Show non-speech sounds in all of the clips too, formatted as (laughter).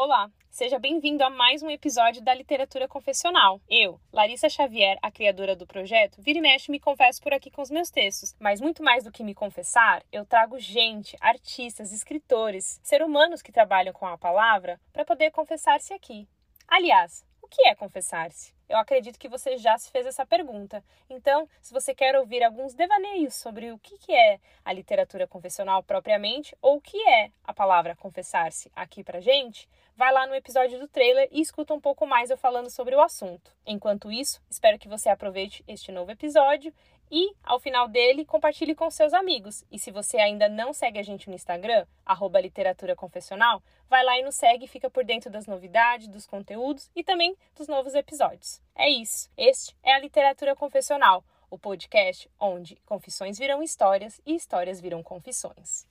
Olá, seja bem-vindo a mais um episódio da Literatura Confessional. Eu, Larissa Xavier, a criadora do projeto, vira e mexe me confesso por aqui com os meus textos, mas muito mais do que me confessar, eu trago gente, artistas, escritores, ser humanos que trabalham com a palavra para poder confessar-se aqui. Aliás, o que é confessar-se? Eu acredito que você já se fez essa pergunta. Então, se você quer ouvir alguns devaneios sobre o que é a literatura confessional propriamente, ou o que é a palavra confessar-se aqui pra gente, vai lá no episódio do trailer e escuta um pouco mais eu falando sobre o assunto. Enquanto isso, espero que você aproveite este novo episódio e, ao final dele, compartilhe com seus amigos. E se você ainda não segue a gente no Instagram, arroba literatura confessional, vai lá e nos segue e fica por dentro das novidades, dos conteúdos e também dos novos episódios. É isso. Este é a Literatura Confessional, o podcast onde confissões viram histórias e histórias viram confissões.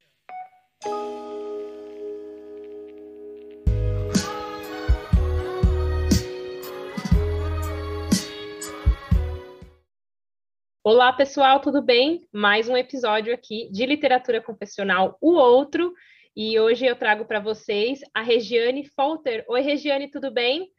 Olá, pessoal, tudo bem? Mais um episódio aqui de Literatura Confessional, o outro. E hoje eu trago para vocês a Regiane Folter. Oi, Regiane, tudo bem?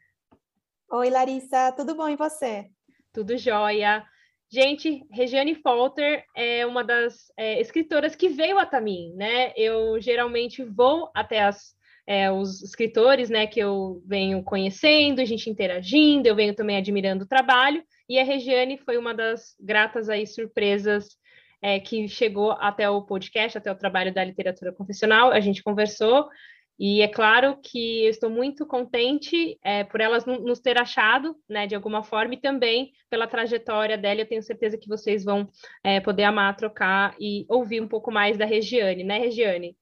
Oi, Larissa, tudo bom e você? Tudo jóia. Gente, Regiane Folter é uma das é, escritoras que veio até mim, né? Eu geralmente vou até as, é, os escritores, né, que eu venho conhecendo, a gente interagindo, eu venho também admirando o trabalho. E a Regiane foi uma das gratas aí surpresas é, que chegou até o podcast, até o trabalho da literatura confessional. A gente conversou e é claro que eu estou muito contente é, por elas nos ter achado, né, de alguma forma, e também pela trajetória dela. Eu tenho certeza que vocês vão é, poder amar, trocar e ouvir um pouco mais da Regiane, né, Regiane?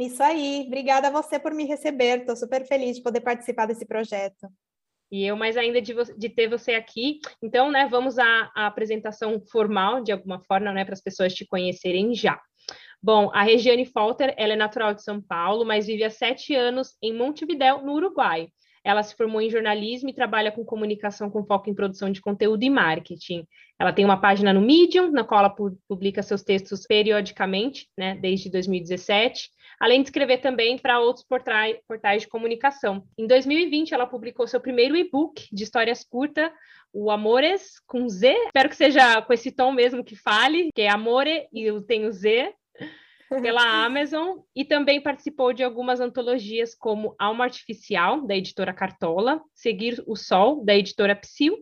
Isso aí. Obrigada a você por me receber. Estou super feliz de poder participar desse projeto e eu mais ainda de, de ter você aqui. Então, né, vamos à, à apresentação formal, de alguma forma, né, para as pessoas te conhecerem já. Bom, a Regiane Falter, ela é natural de São Paulo, mas vive há sete anos em Montevidéu, no Uruguai. Ela se formou em jornalismo e trabalha com comunicação com foco em produção de conteúdo e marketing. Ela tem uma página no Medium, na qual ela publica seus textos periodicamente, né, desde 2017 além de escrever também para outros portais, de comunicação. Em 2020, ela publicou seu primeiro e-book de histórias curtas, o Amores com Z. Espero que seja com esse tom mesmo que fale, que é Amore e eu tenho Z (laughs) pela Amazon e também participou de algumas antologias como Alma Artificial, da editora Cartola, Seguir o Sol, da editora Psil,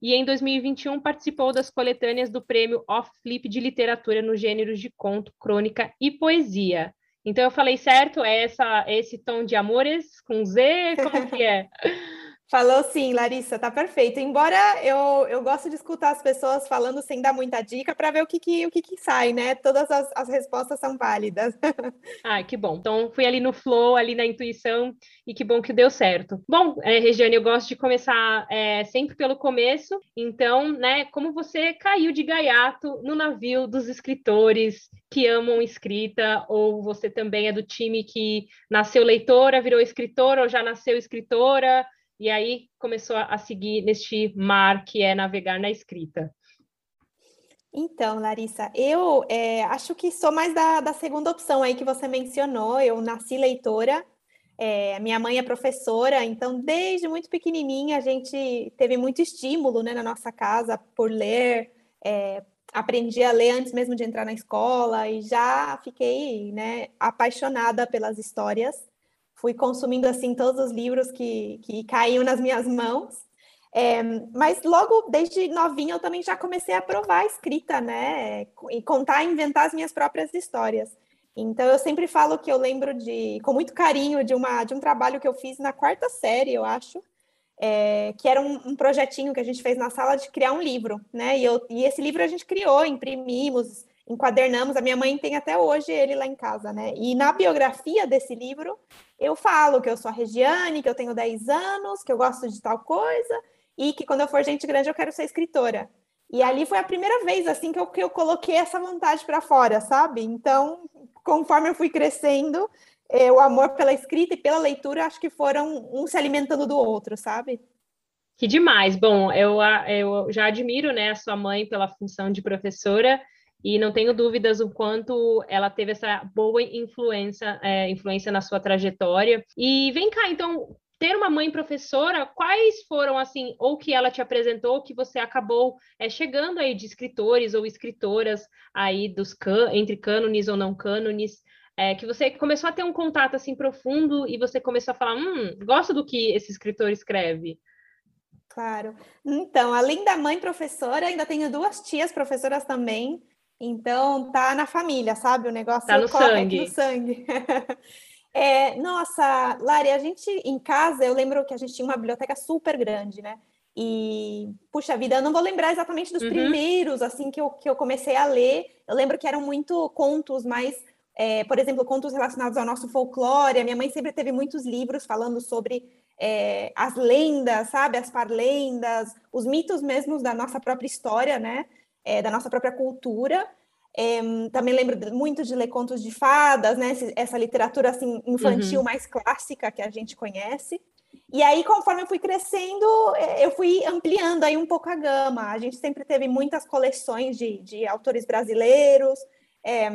e em 2021 participou das coletâneas do prêmio Off Flip de Literatura nos gêneros de conto, crônica e poesia. Então eu falei certo? É essa, esse tom de amores com Z? Como que é? (laughs) Falou sim, Larissa, tá perfeito. Embora eu, eu gosto de escutar as pessoas falando sem dar muita dica para ver o que, que, o que, que sai, né? Todas as, as respostas são válidas. (laughs) Ai, que bom. Então fui ali no flow, ali na intuição, e que bom que deu certo. Bom, é, Regiane, eu gosto de começar é, sempre pelo começo. Então, né, como você caiu de gaiato no navio dos escritores que amam escrita, ou você também é do time que nasceu leitora, virou escritora, ou já nasceu escritora? E aí começou a seguir neste mar que é navegar na escrita? Então, Larissa, eu é, acho que sou mais da, da, segunda opção aí que você mencionou. Eu nasci leitora, é, minha mãe é professora, então desde muito pequenininha a gente teve muito estímulo né, na nossa casa por ler. É, aprendi a ler antes mesmo de entrar na escola e já fiquei né, apaixonada pelas histórias fui consumindo assim todos os livros que, que caíam nas minhas mãos. É, mas logo desde novinha eu também já comecei a provar a escrita, né? E contar, inventar as minhas próprias histórias. Então eu sempre falo que eu lembro de, com muito carinho, de uma de um trabalho que eu fiz na quarta série, eu acho, é, que era um, um, projetinho que a gente fez na sala de criar um livro, né? E, eu, e esse livro a gente criou, imprimimos, enquadernamos. A minha mãe tem até hoje ele lá em casa, né? E na biografia desse livro eu falo que eu sou a Regiane, que eu tenho 10 anos, que eu gosto de tal coisa e que quando eu for gente grande eu quero ser escritora. E ali foi a primeira vez assim que eu, que eu coloquei essa vontade para fora, sabe? Então, conforme eu fui crescendo, eh, o amor pela escrita e pela leitura acho que foram um se alimentando do outro, sabe? Que demais. Bom, eu, eu já admiro né, a sua mãe pela função de professora e não tenho dúvidas o quanto ela teve essa boa influência, é, influência na sua trajetória. E vem cá, então, ter uma mãe professora, quais foram, assim, ou que ela te apresentou, que você acabou é, chegando aí de escritores ou escritoras aí dos can entre cânones ou não cânones, é, que você começou a ter um contato, assim, profundo e você começou a falar, hum, gosto do que esse escritor escreve. Claro. Então, além da mãe professora, ainda tenho duas tias professoras também, então, tá na família, sabe? O negócio tá no sangue. no sangue. (laughs) é, nossa, Lari, a gente em casa, eu lembro que a gente tinha uma biblioteca super grande, né? E, puxa vida, eu não vou lembrar exatamente dos uhum. primeiros, assim, que eu, que eu comecei a ler. Eu lembro que eram muito contos mais, é, por exemplo, contos relacionados ao nosso folclore. A minha mãe sempre teve muitos livros falando sobre é, as lendas, sabe? As parlendas, os mitos mesmos da nossa própria história, né? É, da nossa própria cultura. É, também lembro muito de ler contos de fadas, né? Essa literatura assim infantil uhum. mais clássica que a gente conhece. E aí, conforme eu fui crescendo, é, eu fui ampliando aí um pouco a gama. A gente sempre teve muitas coleções de, de autores brasileiros, é,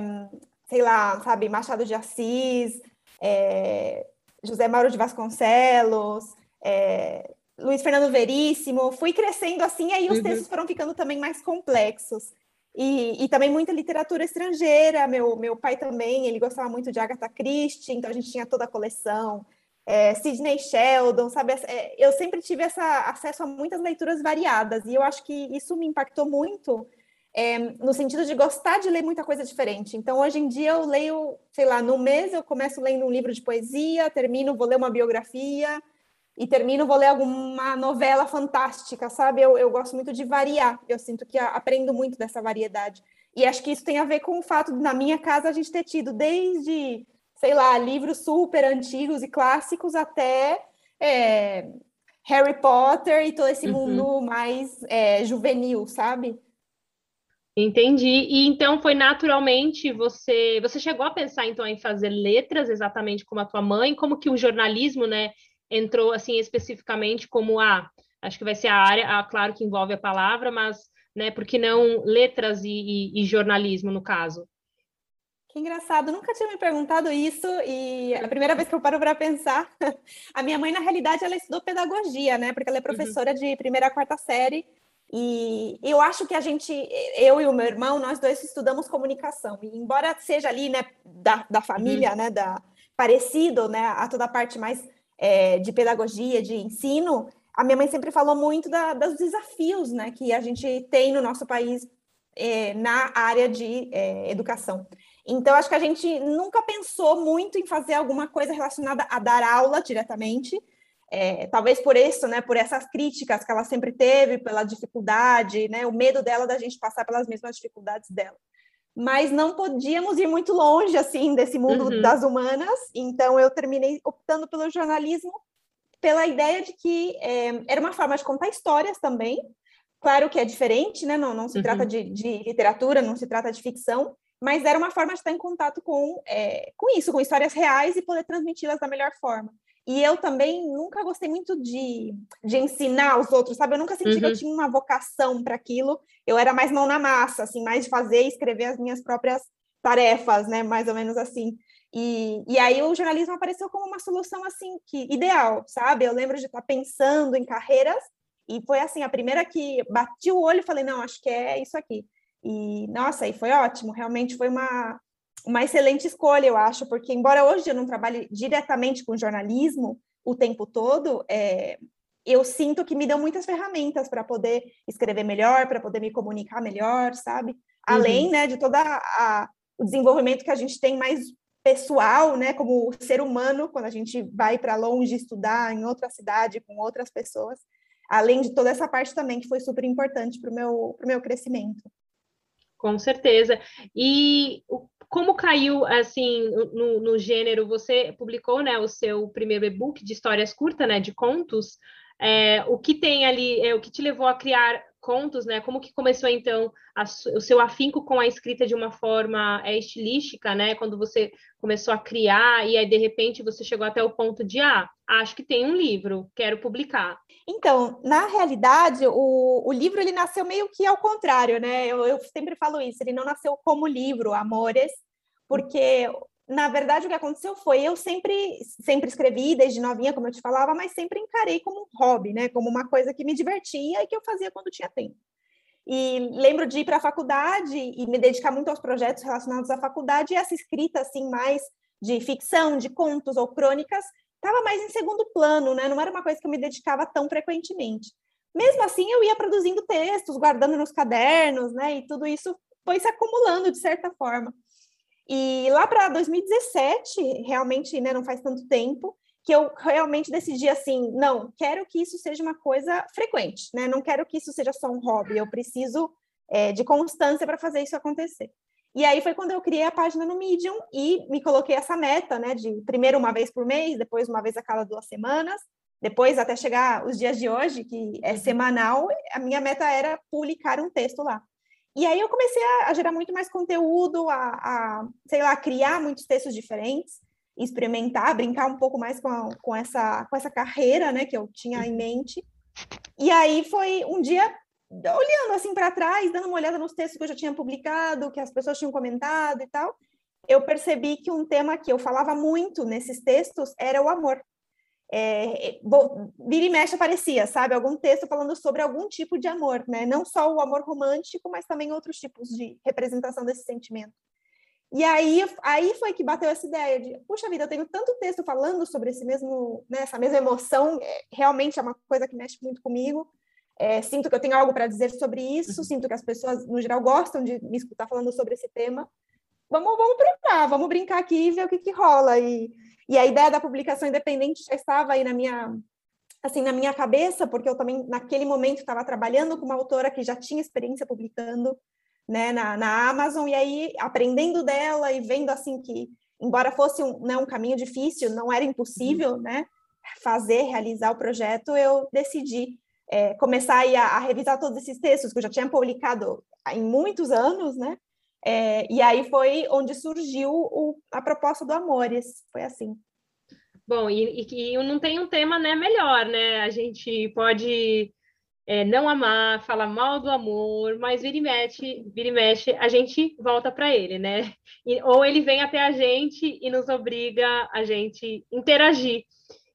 sei lá, sabe, Machado de Assis, é, José Mauro de Vasconcelos, é, Luiz Fernando Veríssimo, fui crescendo assim, e aí os uhum. textos foram ficando também mais complexos. E, e, também muita literatura estrangeira. Meu, meu pai também, ele gostava muito de Agatha Christie, então a gente tinha toda a coleção. É, Sidney Sheldon, sabe? É, eu sempre tive essa, acesso a muitas leituras variadas, e eu acho que isso me impactou muito é, no sentido de gostar de ler muita coisa diferente. Então, hoje em dia, eu leio, sei lá, no mês eu começo lendo um livro de poesia, termino, vou ler uma biografia, e termino, vou ler alguma novela fantástica, sabe? Eu, eu gosto muito de variar, eu sinto que aprendo muito dessa variedade. E acho que isso tem a ver com o fato de, na minha casa, a gente ter tido desde, sei lá, livros super antigos e clássicos até é, Harry Potter e todo esse uhum. mundo mais é, juvenil, sabe? Entendi. E então foi naturalmente você, você chegou a pensar então em fazer letras exatamente como a tua mãe, como que o jornalismo, né, entrou assim especificamente como a, acho que vai ser a área, ah, claro que envolve a palavra, mas, né, por que não letras e, e, e jornalismo no caso? Que engraçado, nunca tinha me perguntado isso e a primeira vez que eu paro para pensar, (laughs) a minha mãe na realidade ela estudou pedagogia, né? Porque ela é uhum. professora uhum. de primeira a quarta série e eu acho que a gente, eu e o meu irmão, nós dois estudamos comunicação. E embora seja ali, né, da, da família, uhum. né, da parecido, né, a toda a parte mais é, de pedagogia, de ensino, a minha mãe sempre falou muito da, dos desafios né, que a gente tem no nosso país é, na área de é, educação. Então, acho que a gente nunca pensou muito em fazer alguma coisa relacionada a dar aula diretamente, é, talvez por isso, né, por essas críticas que ela sempre teve, pela dificuldade, né, o medo dela da gente passar pelas mesmas dificuldades dela mas não podíamos ir muito longe assim desse mundo uhum. das humanas. Então eu terminei optando pelo jornalismo pela ideia de que é, era uma forma de contar histórias também. Claro que é diferente, né? Não, não se uhum. trata de, de, literatura, não se trata de ficção, mas era uma forma de estar em contato com, é, com isso, com histórias reais e poder transmiti-las da melhor forma. E eu também nunca gostei muito de, de ensinar os outros, sabe? Eu nunca senti uhum. que eu uhum. tinha uma vocação para aquilo. Eu era mais mão na massa, assim, mais de fazer e escrever as minhas próprias tarefas, né? Mais ou menos assim. E, e aí o jornalismo apareceu como uma solução, assim, que ideal, sabe? Eu lembro de estar pensando em carreiras e foi, assim, a primeira que bati o olho e falei, não, acho que é isso aqui. E, nossa, e foi ótimo. Realmente foi uma, uma excelente escolha, eu acho, porque embora hoje eu não trabalhe diretamente com jornalismo o tempo todo, é, eu sinto que me dão muitas ferramentas para poder escrever melhor, para poder me comunicar melhor, sabe? Além, uhum. né, de todo o desenvolvimento que a gente tem mais pessoal, né, como ser humano, quando a gente vai para longe estudar em outra cidade com outras pessoas, além de toda essa parte também que foi super importante para o meu, meu crescimento. Com certeza. E como caiu assim no, no, gênero? Você publicou, né, o seu primeiro e-book de histórias curtas, né, de contos. É, o que tem ali, é, o que te levou a criar contos, né? Como que começou então a, o seu afinco com a escrita de uma forma é, estilística, né? Quando você começou a criar e aí de repente você chegou até o ponto de ah, acho que tem um livro, quero publicar. Então, na realidade, o, o livro ele nasceu meio que ao contrário, né? Eu, eu sempre falo isso, ele não nasceu como livro, Amores, porque na verdade, o que aconteceu foi eu sempre, sempre escrevi desde novinha, como eu te falava, mas sempre encarei como um hobby, né? Como uma coisa que me divertia e que eu fazia quando tinha tempo. E lembro de ir para a faculdade e me dedicar muito aos projetos relacionados à faculdade e essa escrita assim mais de ficção, de contos ou crônicas, estava mais em segundo plano, né? Não era uma coisa que eu me dedicava tão frequentemente. Mesmo assim, eu ia produzindo textos, guardando nos cadernos, né? E tudo isso foi se acumulando de certa forma. E lá para 2017, realmente, né, não faz tanto tempo, que eu realmente decidi assim, não, quero que isso seja uma coisa frequente, né? Não quero que isso seja só um hobby, eu preciso é, de constância para fazer isso acontecer. E aí foi quando eu criei a página no Medium e me coloquei essa meta, né, de primeiro uma vez por mês, depois uma vez a cada duas semanas, depois até chegar os dias de hoje, que é semanal, a minha meta era publicar um texto lá. E aí eu comecei a, a gerar muito mais conteúdo, a, a, sei lá, criar muitos textos diferentes, experimentar, brincar um pouco mais com, a, com, essa, com essa carreira, né, que eu tinha em mente. E aí foi um dia olhando assim para trás, dando uma olhada nos textos que eu já tinha publicado, que as pessoas tinham comentado e tal, eu percebi que um tema que eu falava muito nesses textos era o amor é, vira e mexe aparecia, sabe? Algum texto falando sobre algum tipo de amor, né? Não só o amor romântico, mas também outros tipos de representação desse sentimento. E aí, aí foi que bateu essa ideia de, puxa vida, eu tenho tanto texto falando sobre esse mesmo, né, essa mesma emoção, é, realmente é uma coisa que mexe muito comigo. É, sinto que eu tenho algo para dizer sobre isso, uhum. sinto que as pessoas, no geral, gostam de me escutar falando sobre esse tema. Vamos, vamos brincar, vamos brincar aqui e ver o que, que rola. E e a ideia da publicação independente já estava aí na minha assim na minha cabeça, porque eu também naquele momento estava trabalhando com uma autora que já tinha experiência publicando, né, na, na Amazon e aí aprendendo dela e vendo assim que embora fosse um, né, um caminho difícil, não era impossível, uhum. né, fazer, realizar o projeto, eu decidi é, começar a, a, revisar todos esses textos que eu já tinha publicado em muitos anos, né, é, e aí foi onde surgiu o, a proposta do Amores, foi assim. Bom, e, e, não tem um tema né, melhor, né? A gente pode é, não amar, falar mal do amor, mas vira e mexe, vira e mexe a gente volta para ele, né? E, ou ele vem até a gente e nos obriga a gente interagir.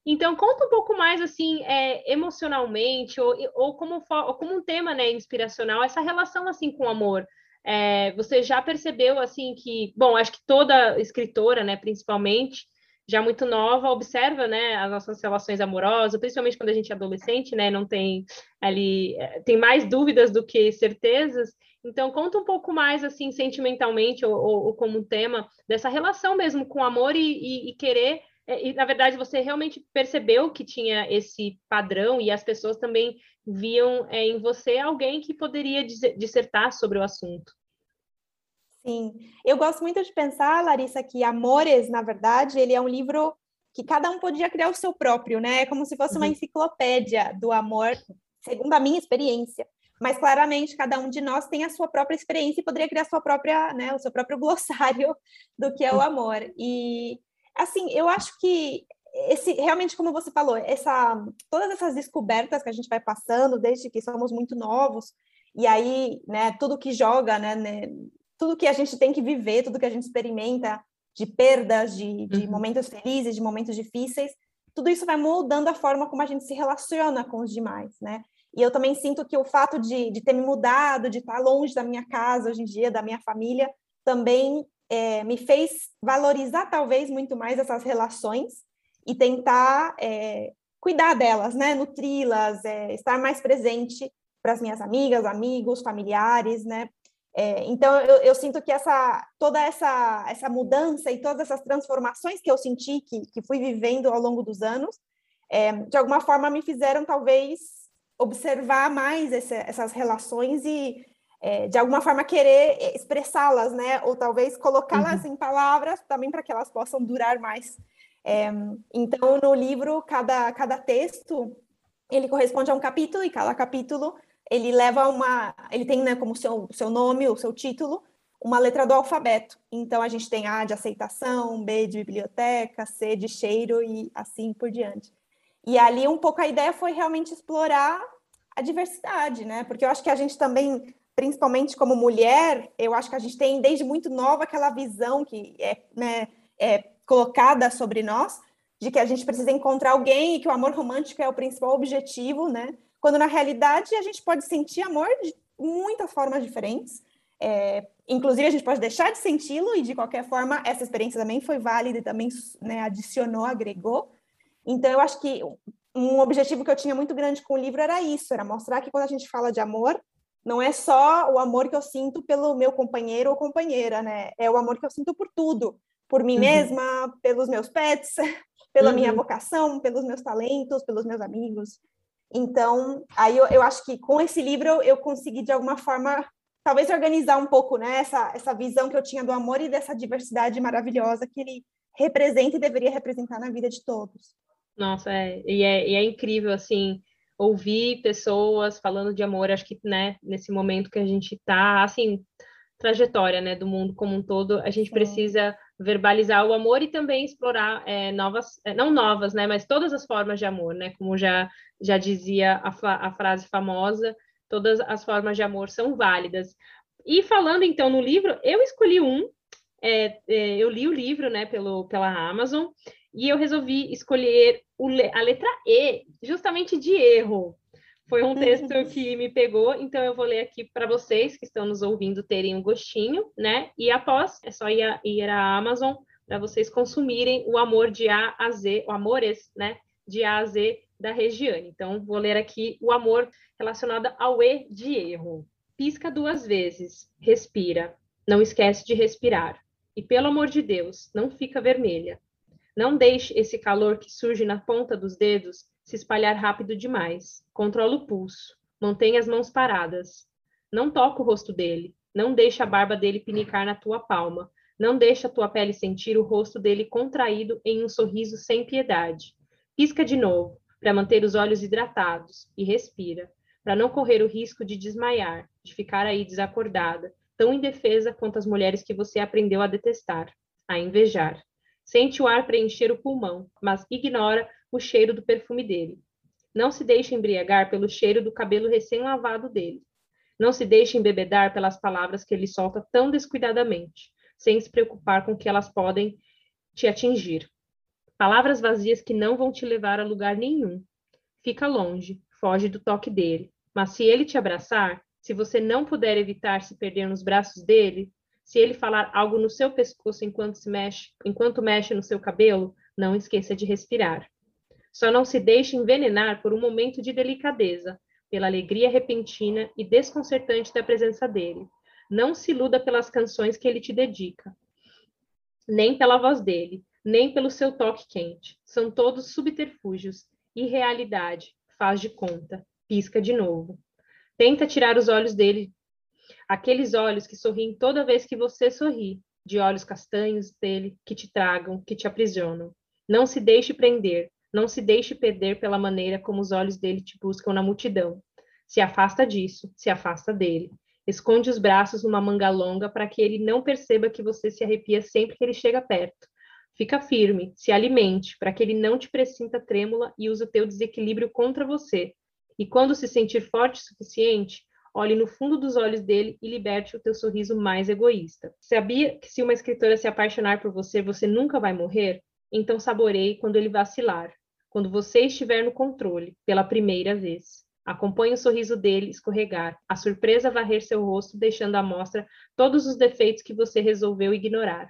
Então, conta um pouco mais, assim, é, emocionalmente, ou, ou, como, ou como um tema né, inspiracional, essa relação, assim, com o amor. É, você já percebeu assim que, bom, acho que toda escritora, né, principalmente, já muito nova, observa, né, as nossas relações amorosas, principalmente quando a gente é adolescente, né, não tem ali, é, tem mais dúvidas do que certezas. Então, conta um pouco mais, assim, sentimentalmente, ou, ou, ou como tema, dessa relação mesmo com amor e, e, e querer é, e na verdade você realmente percebeu que tinha esse padrão e as pessoas também viam é, em você alguém que poderia dissertar sobre o assunto. Sim, eu gosto muito de pensar, Larissa, que Amores, na verdade, ele é um livro que cada um podia criar o seu próprio, né? É como se fosse uma uhum. enciclopédia do amor, segundo a minha experiência. Mas claramente cada um de nós tem a sua própria experiência e poderia criar sua própria, né, o seu próprio glossário (laughs) do que é o amor. E assim, eu acho que esse realmente como você falou, essa todas essas descobertas que a gente vai passando desde que somos muito novos e aí, né, tudo que joga, né, né tudo que a gente tem que viver, tudo que a gente experimenta de perdas, de, de uhum. momentos felizes, de momentos difíceis, tudo isso vai moldando a forma como a gente se relaciona com os demais, né? E eu também sinto que o fato de, de ter me mudado, de estar longe da minha casa hoje em dia, da minha família, também é, me fez valorizar talvez muito mais essas relações e tentar é, cuidar delas, né? Nutri-las, é, estar mais presente para as minhas amigas, amigos, familiares, né? É, então eu, eu, sinto que essa toda essa essa mudança e todas essas transformações que eu senti que, que fui vivendo ao longo dos anos, é, de alguma forma me fizeram talvez observar mais esse, essas relações e é, de alguma forma querer expressá-las, né? Ou talvez colocá-las uhum. em palavras também para que elas possam durar mais. É, então, no livro, cada, cada texto ele corresponde a um capítulo e cada capítulo ele leva uma, ele tem né, como seu, seu nome, o seu título, uma letra do alfabeto. Então a gente tem A de aceitação, B de biblioteca, C de cheiro e assim por diante. E ali um pouco a ideia foi realmente explorar a diversidade, né? Porque eu acho que a gente também, principalmente como mulher, eu acho que a gente tem desde muito nova aquela visão que é, né, é colocada sobre nós de que a gente precisa encontrar alguém e que o amor romântico é o principal objetivo, né? Quando na realidade a gente pode sentir amor de muitas formas diferentes. É, inclusive a gente pode deixar de senti-lo e de qualquer forma essa experiência também foi válida e também né, adicionou, agregou. Então eu acho que um objetivo que eu tinha muito grande com o livro era isso, era mostrar que quando a gente fala de amor, não é só o amor que eu sinto pelo meu companheiro ou companheira, né? É o amor que eu sinto por tudo, por mim uhum. mesma, pelos meus pets, (laughs) pela uhum. minha vocação, pelos meus talentos, pelos meus amigos. Então, aí eu, eu acho que com esse livro eu, consegui, de alguma forma, talvez organizar um pouco né, essa, essa visão que eu tinha do amor e dessa diversidade maravilhosa que ele representa e deveria representar na vida de todos. Nossa, é, e, é, e é incrível, assim, ouvir pessoas falando de amor, acho que, né, nesse momento que a gente está, assim, trajetória, né, do mundo como um todo, a gente precisa verbalizar o amor e também explorar é, novas, é, não novas, né, mas todas as formas de amor, né, como já, já dizia a, a frase famosa, todas as formas de amor são válidas. E falando então no livro, eu escolhi um, é, é, eu li o livro, né, pelo, pela Amazon, e eu resolvi escolher o, a letra E, justamente de erro. Foi um texto (laughs) que me pegou, então eu vou ler aqui para vocês que estão nos ouvindo terem um gostinho, né? E após, é só ir, a, ir à Amazon para vocês consumirem o amor de A a Z, o Amores, né? De A a Z da Regiane. Então, vou ler aqui o amor relacionado ao E de erro. Pisca duas vezes, respira, não esquece de respirar. E pelo amor de Deus, não fica vermelha. Não deixe esse calor que surge na ponta dos dedos se espalhar rápido demais. Controla o pulso. Mantenha as mãos paradas. Não toca o rosto dele. Não deixe a barba dele pinicar na tua palma. Não deixe a tua pele sentir o rosto dele contraído em um sorriso sem piedade. Pisca de novo, para manter os olhos hidratados, e respira, para não correr o risco de desmaiar, de ficar aí desacordada, tão indefesa quanto as mulheres que você aprendeu a detestar, a invejar. Sente o ar preencher o pulmão, mas ignora o cheiro do perfume dele. Não se deixe embriagar pelo cheiro do cabelo recém-lavado dele. Não se deixe embebedar pelas palavras que ele solta tão descuidadamente, sem se preocupar com que elas podem te atingir. Palavras vazias que não vão te levar a lugar nenhum. Fica longe, foge do toque dele. Mas se ele te abraçar, se você não puder evitar se perder nos braços dele, se ele falar algo no seu pescoço enquanto se mexe, enquanto mexe no seu cabelo, não esqueça de respirar. Só não se deixe envenenar por um momento de delicadeza, pela alegria repentina e desconcertante da presença dele. Não se iluda pelas canções que ele te dedica, nem pela voz dele, nem pelo seu toque quente. São todos subterfúgios, irrealidade, faz de conta, pisca de novo. Tenta tirar os olhos dele, aqueles olhos que sorriem toda vez que você sorri, de olhos castanhos dele que te tragam, que te aprisionam. Não se deixe prender, não se deixe perder pela maneira como os olhos dele te buscam na multidão. Se afasta disso, se afasta dele. Esconde os braços numa manga longa para que ele não perceba que você se arrepia sempre que ele chega perto. Fica firme, se alimente, para que ele não te presinta trêmula e use o teu desequilíbrio contra você. E quando se sentir forte o suficiente, olhe no fundo dos olhos dele e liberte o teu sorriso mais egoísta. Sabia que se uma escritora se apaixonar por você, você nunca vai morrer? Então saboreie quando ele vacilar, quando você estiver no controle, pela primeira vez. Acompanhe o sorriso dele escorregar, a surpresa varrer seu rosto, deixando à mostra todos os defeitos que você resolveu ignorar.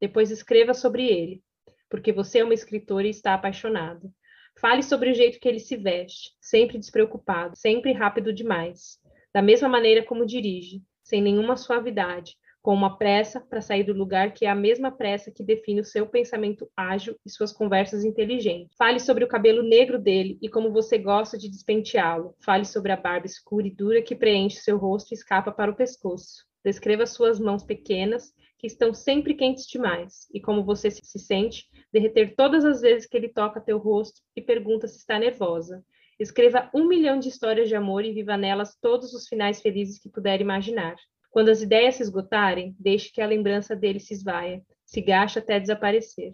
Depois escreva sobre ele, porque você é uma escritora e está apaixonado. Fale sobre o jeito que ele se veste, sempre despreocupado, sempre rápido demais. Da mesma maneira como dirige, sem nenhuma suavidade, com uma pressa para sair do lugar que é a mesma pressa que define o seu pensamento ágil e suas conversas inteligentes. Fale sobre o cabelo negro dele e como você gosta de despenteá-lo. Fale sobre a barba escura e dura que preenche seu rosto e escapa para o pescoço. Descreva suas mãos pequenas, que estão sempre quentes demais, e como você se sente derreter todas as vezes que ele toca teu rosto e pergunta se está nervosa. Escreva um milhão de histórias de amor e viva nelas todos os finais felizes que puder imaginar. Quando as ideias se esgotarem, deixe que a lembrança dele se esvaia, se gaste até desaparecer.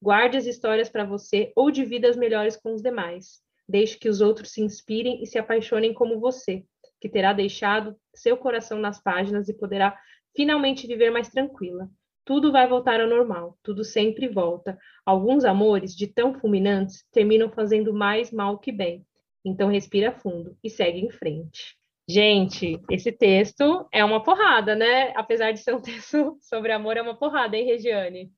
Guarde as histórias para você ou divida as melhores com os demais. Deixe que os outros se inspirem e se apaixonem como você, que terá deixado seu coração nas páginas e poderá finalmente viver mais tranquila. Tudo vai voltar ao normal, tudo sempre volta. Alguns amores, de tão fulminantes, terminam fazendo mais mal que bem. Então respira fundo e segue em frente. Gente, esse texto é uma porrada, né? Apesar de ser um (laughs) texto sobre amor, é uma porrada, hein, Regiane?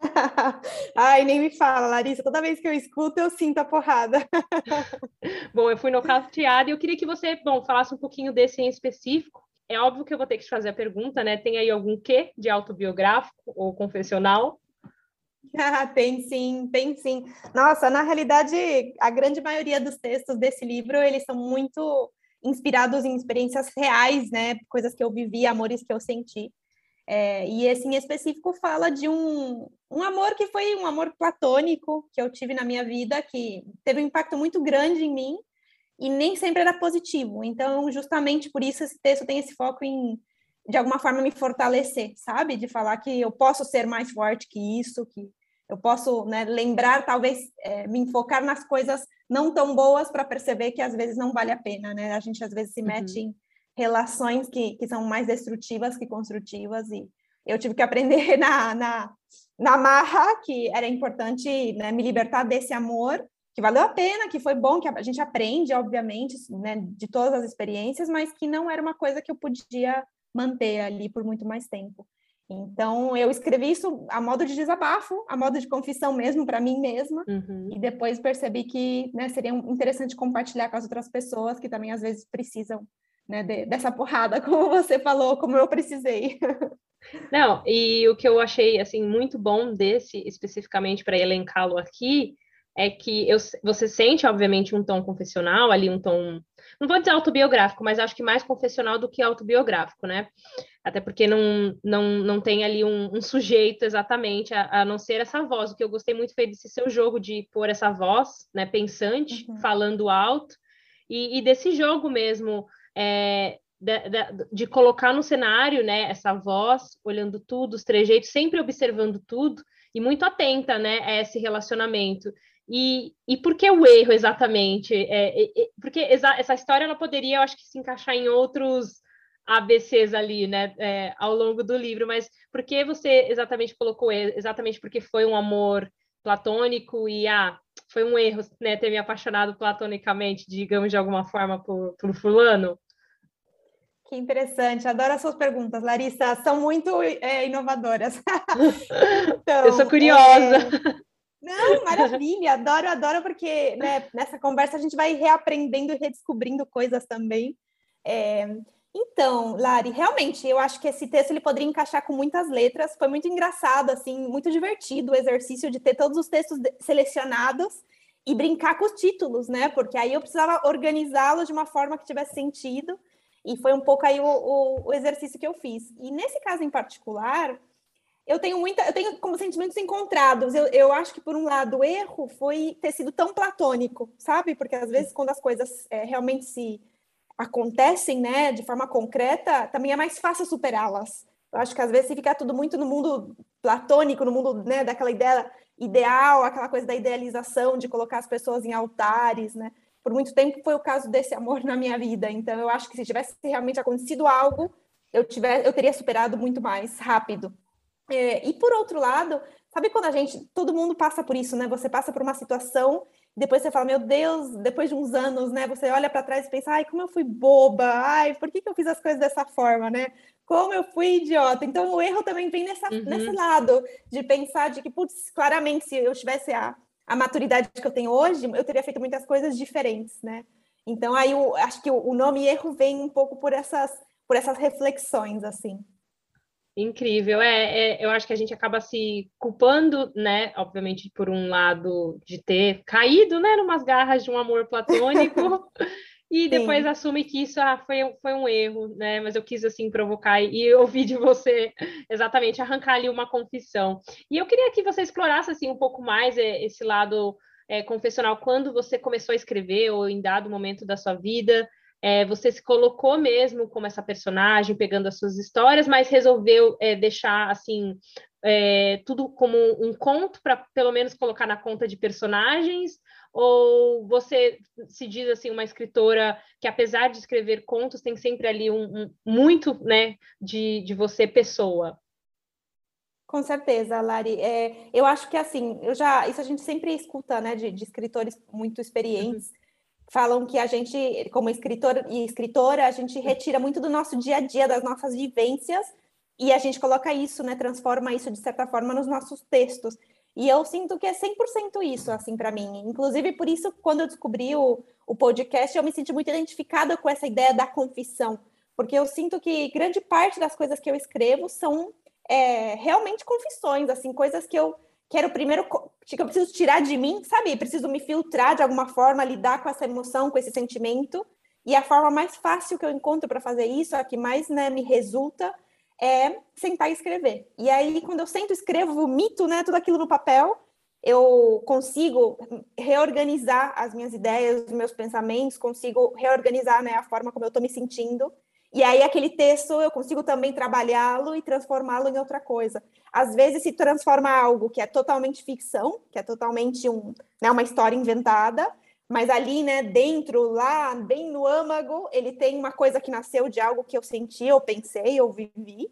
(laughs) Ai, nem me fala, Larissa. Toda vez que eu escuto, eu sinto a porrada. (laughs) bom, eu fui nocauteada e eu queria que você, bom, falasse um pouquinho desse em específico. É óbvio que eu vou ter que te fazer a pergunta, né? Tem aí algum quê de autobiográfico ou confessional? Ah, tem sim, tem sim. Nossa, na realidade, a grande maioria dos textos desse livro, eles são muito inspirados em experiências reais, né? Coisas que eu vivi, amores que eu senti. É, e esse em específico fala de um, um amor que foi um amor platônico que eu tive na minha vida, que teve um impacto muito grande em mim e nem sempre era positivo. Então, justamente por isso esse texto tem esse foco em, de alguma forma, me fortalecer, sabe? De falar que eu posso ser mais forte que isso, que eu posso né, lembrar, talvez, é, me enfocar nas coisas não tão boas para perceber que às vezes não vale a pena, né? A gente às vezes se mete uhum. em relações que, que são mais destrutivas que construtivas e eu tive que aprender (laughs) na, na, na marra que era importante né, me libertar desse amor que valeu a pena, que foi bom, que a gente aprende, obviamente, né, de todas as experiências, mas que não era uma coisa que eu podia manter ali por muito mais tempo. Então, eu escrevi isso a modo de desabafo, a modo de confissão mesmo para mim mesma, uhum. e depois percebi que né, seria interessante compartilhar com as outras pessoas que também às vezes precisam né, de, dessa porrada, (laughs) como você falou, como eu precisei. (laughs) Não, e o que eu achei assim muito bom desse especificamente para elencá-lo aqui é que eu, você sente, obviamente, um tom confessional ali, um tom, não vou dizer autobiográfico, mas acho que mais confessional do que autobiográfico, né? Até porque não, não, não tem ali um, um sujeito exatamente, a, a, não ser essa voz. O que eu gostei muito foi desse seu jogo de pôr essa voz, né, pensante, uhum. falando alto, e, e desse jogo mesmo é, de, de, de, colocar no cenário, né, essa voz, olhando tudo, os trejeitos, sempre observando tudo e muito atenta, né, a esse relacionamento. E, e por que o erro exatamente? É, é, é porque essa, essa história ela poderia, eu acho que, se encaixar em outros ABCs ali, né, é, ao longo do livro, mas por que você exatamente colocou exatamente porque foi um amor platônico e ah, foi um erro, né, ter me apaixonado platonicamente, digamos de alguma forma por, por fulano? Que interessante, adoro as suas perguntas, Larissa, são muito é, inovadoras. (laughs) (laughs) então, Eu sou curiosa. É... Não, maravilha, adoro, adoro, porque né, nessa conversa a gente vai reaprendendo e redescobrindo coisas também. É... Então, Lari, realmente, eu acho que esse texto ele poderia encaixar com muitas letras. Foi muito engraçado, assim, muito divertido o exercício de ter todos os textos selecionados e brincar com os títulos, né? Porque aí eu precisava organizá-los de uma forma que tivesse sentido. E foi um pouco aí o, o, o, exercício que eu fiz. E nesse caso em particular, eu tenho muita, eu tenho como sentimentos encontrados. Eu, eu acho que, por um lado, o erro foi ter sido tão platônico, sabe? Porque às vezes, quando as coisas é, realmente se acontecem, né, de forma concreta, também é mais fácil superá-las. Eu acho que às vezes se ficar tudo muito no mundo platônico, no mundo, né, daquela ideia ideal, aquela coisa da idealização, de colocar as pessoas em altares, né? por muito tempo foi o caso desse amor (laughs) na minha vida. Então, eu acho que se tivesse realmente acontecido algo, eu, tiver, eu teria superado muito mais rápido. É, e por outro lado, sabe quando a gente, todo mundo passa por isso, né? Você passa por uma situação, depois você fala, meu Deus, depois de uns anos, né? Você olha para trás e pensa, ai, como eu fui boba, ai, por que, que eu fiz as coisas dessa forma, né? Como eu fui idiota. Então, o erro também vem nessa, uhum. nesse lado de pensar de que, putz, claramente, se eu tivesse a a maturidade que eu tenho hoje, eu teria feito muitas coisas diferentes, né? Então aí eu acho que o nome erro vem um pouco por essas por essas reflexões assim. Incrível, é, é, eu acho que a gente acaba se culpando, né, obviamente por um lado de ter caído, né, numas garras de um amor platônico, (laughs) e depois Sim. assume que isso ah, foi, foi um erro, né? Mas eu quis assim provocar e ouvir de você exatamente arrancar ali uma confissão. E eu queria que você explorasse assim um pouco mais esse lado é, confessional quando você começou a escrever ou em dado momento da sua vida? É, você se colocou mesmo como essa personagem, pegando as suas histórias, mas resolveu é, deixar assim é, tudo como um conto para pelo menos colocar na conta de personagens? Ou você se diz assim uma escritora que apesar de escrever contos tem sempre ali um, um muito, né, de, de você pessoa? Com certeza, Lari. É, eu acho que assim, eu já isso a gente sempre escuta, né, de, de escritores muito experientes. Uhum falam que a gente, como escritor e escritora, a gente retira muito do nosso dia a dia, das nossas vivências, e a gente coloca isso, né, transforma isso de certa forma nos nossos textos. E eu sinto que é 100% isso, assim, para mim. Inclusive, por isso, quando eu descobri o, o podcast, eu me senti muito identificada com essa ideia da confissão, porque eu sinto que grande parte das coisas que eu escrevo são é, realmente confissões, assim, coisas que eu que era o primeiro que eu preciso tirar de mim, sabe? Preciso me filtrar de alguma forma, lidar com essa emoção, com esse sentimento. E a forma mais fácil que eu encontro para fazer isso, a que mais né, me resulta, é sentar e escrever. E aí, quando eu sento, escrevo, vomito né, tudo aquilo no papel, eu consigo reorganizar as minhas ideias, os meus pensamentos, consigo reorganizar né, a forma como eu estou me sentindo. E aí, aquele texto, eu consigo também trabalhá-lo e transformá-lo em outra coisa. Às vezes, se transforma algo que é totalmente ficção, que é totalmente um, né, uma história inventada, mas ali, né, dentro, lá, bem no âmago, ele tem uma coisa que nasceu de algo que eu senti, eu pensei, eu vivi.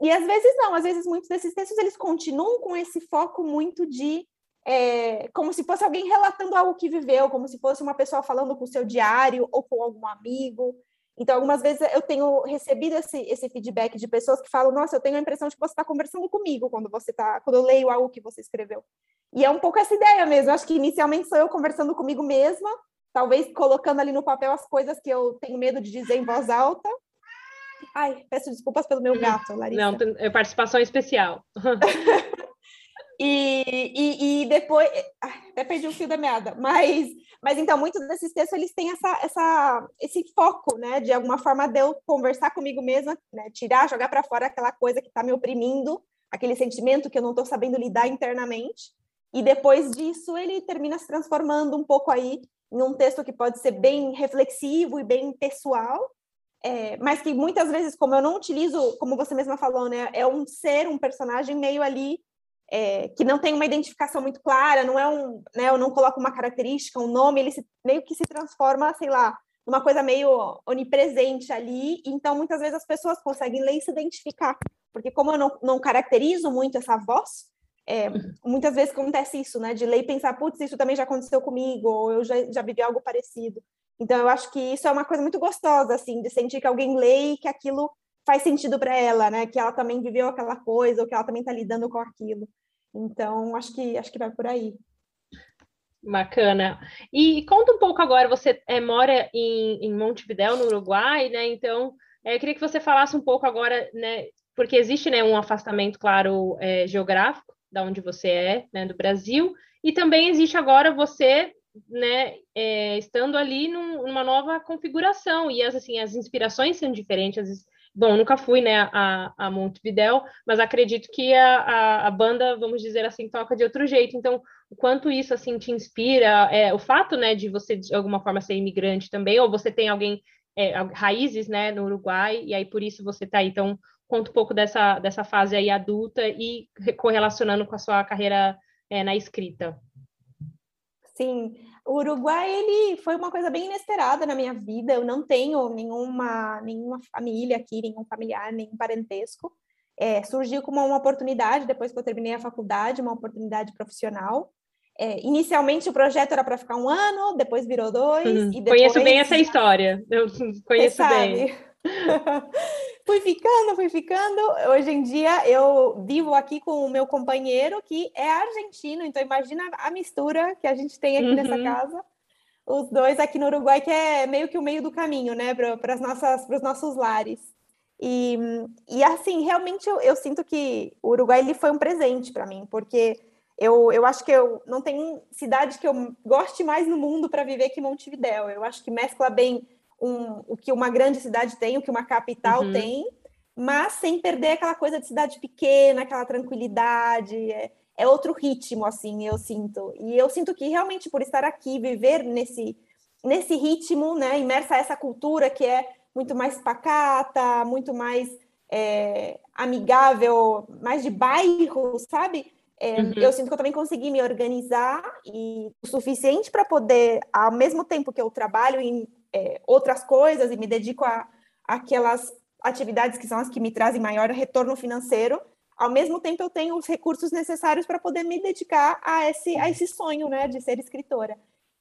E às vezes não, às vezes muitos desses textos, eles continuam com esse foco muito de é, como se fosse alguém relatando algo que viveu, como se fosse uma pessoa falando com seu diário ou com algum amigo. Então, algumas vezes eu tenho recebido esse, esse feedback de pessoas que falam: Nossa, eu tenho a impressão de que você está conversando comigo quando você tá, quando eu leio algo que você escreveu. E é um pouco essa ideia mesmo. Eu acho que inicialmente sou eu conversando comigo mesma, talvez colocando ali no papel as coisas que eu tenho medo de dizer em voz alta. Ai, peço desculpas pelo meu gato, Larissa. Não, é participação especial. (laughs) E, e, e, depois, até perdi o fio da meada, mas, mas então, muitos desses textos, eles têm essa, essa, esse foco, né, de alguma forma de eu conversar comigo mesma, né, tirar, jogar para fora aquela coisa que está me oprimindo, aquele sentimento que eu não estou sabendo lidar internamente, e depois disso ele termina se transformando um pouco aí em um texto que pode ser bem reflexivo e bem pessoal, é, mas que muitas vezes, como eu não utilizo, como você mesma falou, né, é um ser, um personagem meio ali é, que não tem uma identificação muito clara, não é um, né, eu não coloco uma característica, um nome, ele se, meio que se transforma, sei lá, numa coisa meio onipresente ali, então muitas vezes as pessoas conseguem ler e se identificar, porque como eu não, não caracterizo muito essa voz, é, muitas vezes acontece isso, né, de ler e pensar, putz, isso também já aconteceu comigo, ou eu já, já vivi algo parecido. Então eu acho que isso é uma coisa muito gostosa, assim, de sentir que alguém lê e que aquilo faz sentido para ela, né? Que ela também viveu aquela coisa, ou que ela também está lidando com aquilo. Então, acho que acho que vai por aí. Bacana. E conta um pouco agora, você é, mora em, em Montevidéu, no Uruguai, né? Então, é, eu queria que você falasse um pouco agora, né? Porque existe né, um afastamento, claro, é, geográfico, da onde você é, né, do Brasil, e também existe agora você né, estando ali num, numa nova configuração, e as, assim, as inspirações são diferentes, Bom, nunca fui, né, a, a Montevidéu, mas acredito que a, a, a, banda, vamos dizer assim, toca de outro jeito. Então, o quanto isso, assim, te inspira, é, o fato, né, de você, de alguma forma, ser imigrante também, ou você tem alguém, é, raízes, né, no Uruguai, e aí por isso você está aí. Então, conta um pouco dessa, dessa fase aí adulta e correlacionando com a sua carreira é, na escrita. Sim, o Uruguai ele foi uma coisa bem inesperada na minha vida. Eu não tenho nenhuma nenhuma família aqui, nenhum familiar, nenhum parentesco. É, surgiu como uma oportunidade depois que eu terminei a faculdade, uma oportunidade profissional. É, inicialmente o projeto era para ficar um ano, depois virou dois. Uhum. Depois... Conheço bem essa história. Eu conheço bem. (laughs) fui ficando, fui ficando. Hoje em dia eu vivo aqui com o meu companheiro que é argentino, então imagina a mistura que a gente tem aqui uhum. nessa casa. Os dois aqui no Uruguai, que é meio que o meio do caminho, né, para os nossos lares. E, e assim, realmente eu, eu, sinto que o Uruguai ele foi um presente para mim, porque eu, eu acho que eu não tem cidade que eu goste mais no mundo para viver que Montevidéu. Eu acho que mescla bem um, o que uma grande cidade tem, o que uma capital uhum. tem, mas sem perder aquela coisa de cidade pequena, aquela tranquilidade. É, é outro ritmo, assim, eu sinto. E eu sinto que realmente por estar aqui, viver nesse, nesse ritmo, né, imersa a essa cultura que é muito mais pacata, muito mais é, amigável, mais de bairro, sabe? É, uhum. Eu sinto que eu também consegui me organizar e o suficiente para poder, ao mesmo tempo que eu trabalho em é, outras coisas e me dedico a aquelas atividades que são as que me trazem maior retorno financeiro, ao mesmo tempo eu tenho os recursos necessários para poder me dedicar a esse, a esse sonho, né, de ser escritora.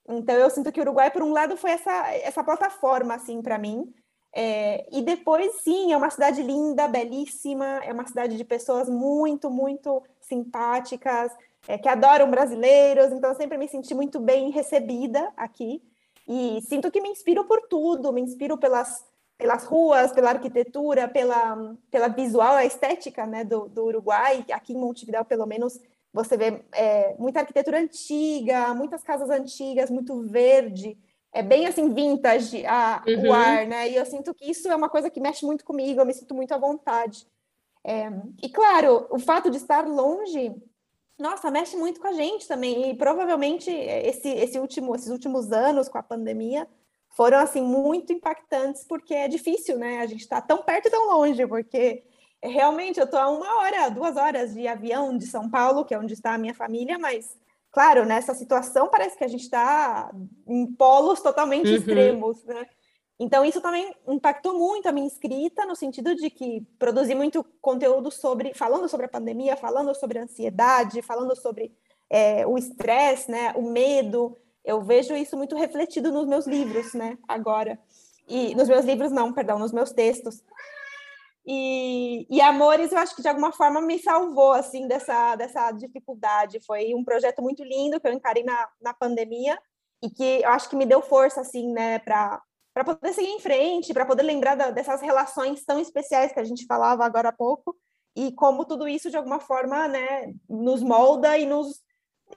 Então eu sinto que o Uruguai, por um lado, foi essa, essa plataforma, assim, para mim. É, e depois, sim, é uma cidade linda, belíssima, é uma cidade de pessoas muito, muito simpáticas, é, que adoram brasileiros, então eu sempre me senti muito bem recebida aqui. E sinto que me inspiro por tudo, me inspiro pelas pelas ruas, pela arquitetura, pela, pela visual, a estética né, do, do Uruguai. Aqui em Montevideo, pelo menos, você vê é, muita arquitetura antiga, muitas casas antigas, muito verde. É bem assim, vintage a, uhum. o ar, né? E eu sinto que isso é uma coisa que mexe muito comigo, eu me sinto muito à vontade. É, e claro, o fato de estar longe, nossa, mexe muito com a gente também. E provavelmente esse, esse último, esses últimos anos com a pandemia foram assim muito impactantes porque é difícil, né? A gente está tão perto e tão longe, porque realmente eu estou a uma hora, duas horas de avião de São Paulo, que é onde está a minha família, mas claro, nessa situação parece que a gente está em polos totalmente uhum. extremos, né? Então isso também impactou muito a minha escrita no sentido de que produzi muito conteúdo sobre falando sobre a pandemia, falando sobre a ansiedade, falando sobre é, o estresse, né? O medo eu vejo isso muito refletido nos meus livros, né? Agora. E nos meus livros, não, perdão, nos meus textos. E, e Amores, eu acho que de alguma forma me salvou, assim, dessa, dessa dificuldade. Foi um projeto muito lindo que eu encarei na, na pandemia e que eu acho que me deu força, assim, né, para para poder seguir em frente, para poder lembrar da, dessas relações tão especiais que a gente falava agora há pouco e como tudo isso de alguma forma, né, nos molda e nos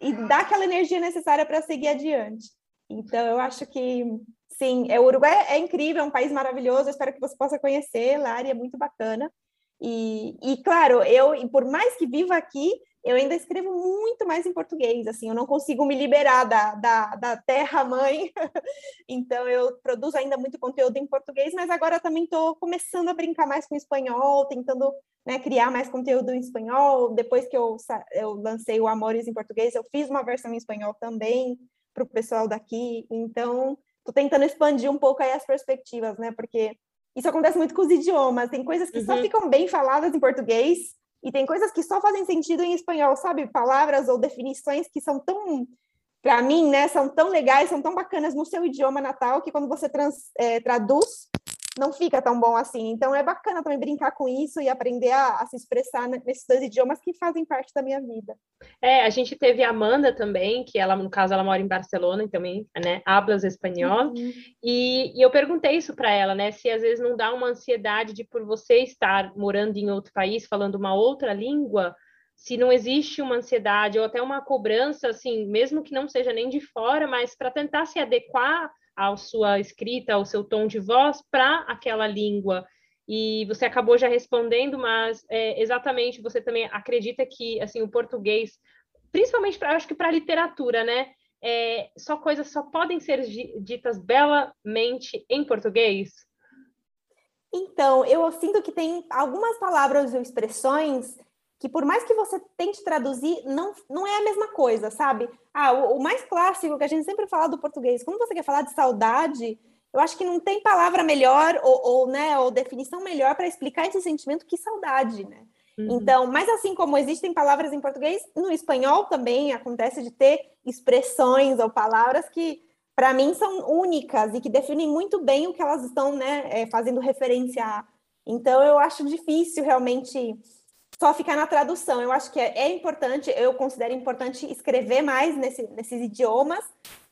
e dá aquela energia necessária para seguir adiante. Então, eu acho que, sim, é, o Uruguai é incrível, é um país maravilhoso, eu espero que você possa conhecer, Lari, é muito bacana. E, e claro, eu, por mais que viva aqui, eu ainda escrevo muito mais em português, assim, eu não consigo me liberar da, da, da terra-mãe, (laughs) então eu produzo ainda muito conteúdo em português, mas agora também estou começando a brincar mais com espanhol, tentando né, criar mais conteúdo em espanhol. Depois que eu, eu lancei o Amores em português, eu fiz uma versão em espanhol também para o pessoal daqui. Então, estou tentando expandir um pouco aí as perspectivas, né? Porque isso acontece muito com os idiomas. Tem coisas que uhum. só ficam bem faladas em português e tem coisas que só fazem sentido em espanhol, sabe? Palavras ou definições que são tão, para mim, né, são tão legais, são tão bacanas no seu idioma natal que quando você trans, é, traduz não fica tão bom assim. Então é bacana também brincar com isso e aprender a, a, se expressar nesses dois idiomas que fazem parte da minha vida. É, a gente teve a Amanda também, que ela, no caso, ela mora em Barcelona e também, né, hablas espanhol. Uhum. E, e, eu perguntei isso para ela, né, se às vezes não dá uma ansiedade de por você estar morando em outro país, falando uma outra língua, se não existe uma ansiedade ou até uma cobrança, assim, mesmo que não seja nem de fora, mas para tentar se adequar a sua escrita, ao seu tom de voz para aquela língua. E você acabou já respondendo, mas é, exatamente você também acredita que assim o português, principalmente para acho que para a literatura, né? É, só coisas só podem ser ditas belamente em português? Então, eu sinto que tem algumas palavras ou expressões que por mais que você tente traduzir, não, não é a mesma coisa, sabe? Ah, o, o, mais clássico que a gente sempre fala do português, quando você quer falar de saudade, eu acho que não tem palavra melhor ou, ou né, ou definição melhor para explicar esse sentimento que saudade, né? Uhum. Então, mas assim como existem palavras em português, no espanhol também acontece de ter expressões ou palavras que para mim são únicas e que definem muito bem o que elas estão né, é, fazendo referência a. Então, eu acho difícil realmente só ficar na tradução. Eu acho que é, é importante, eu considero importante escrever mais nesse, nesses idiomas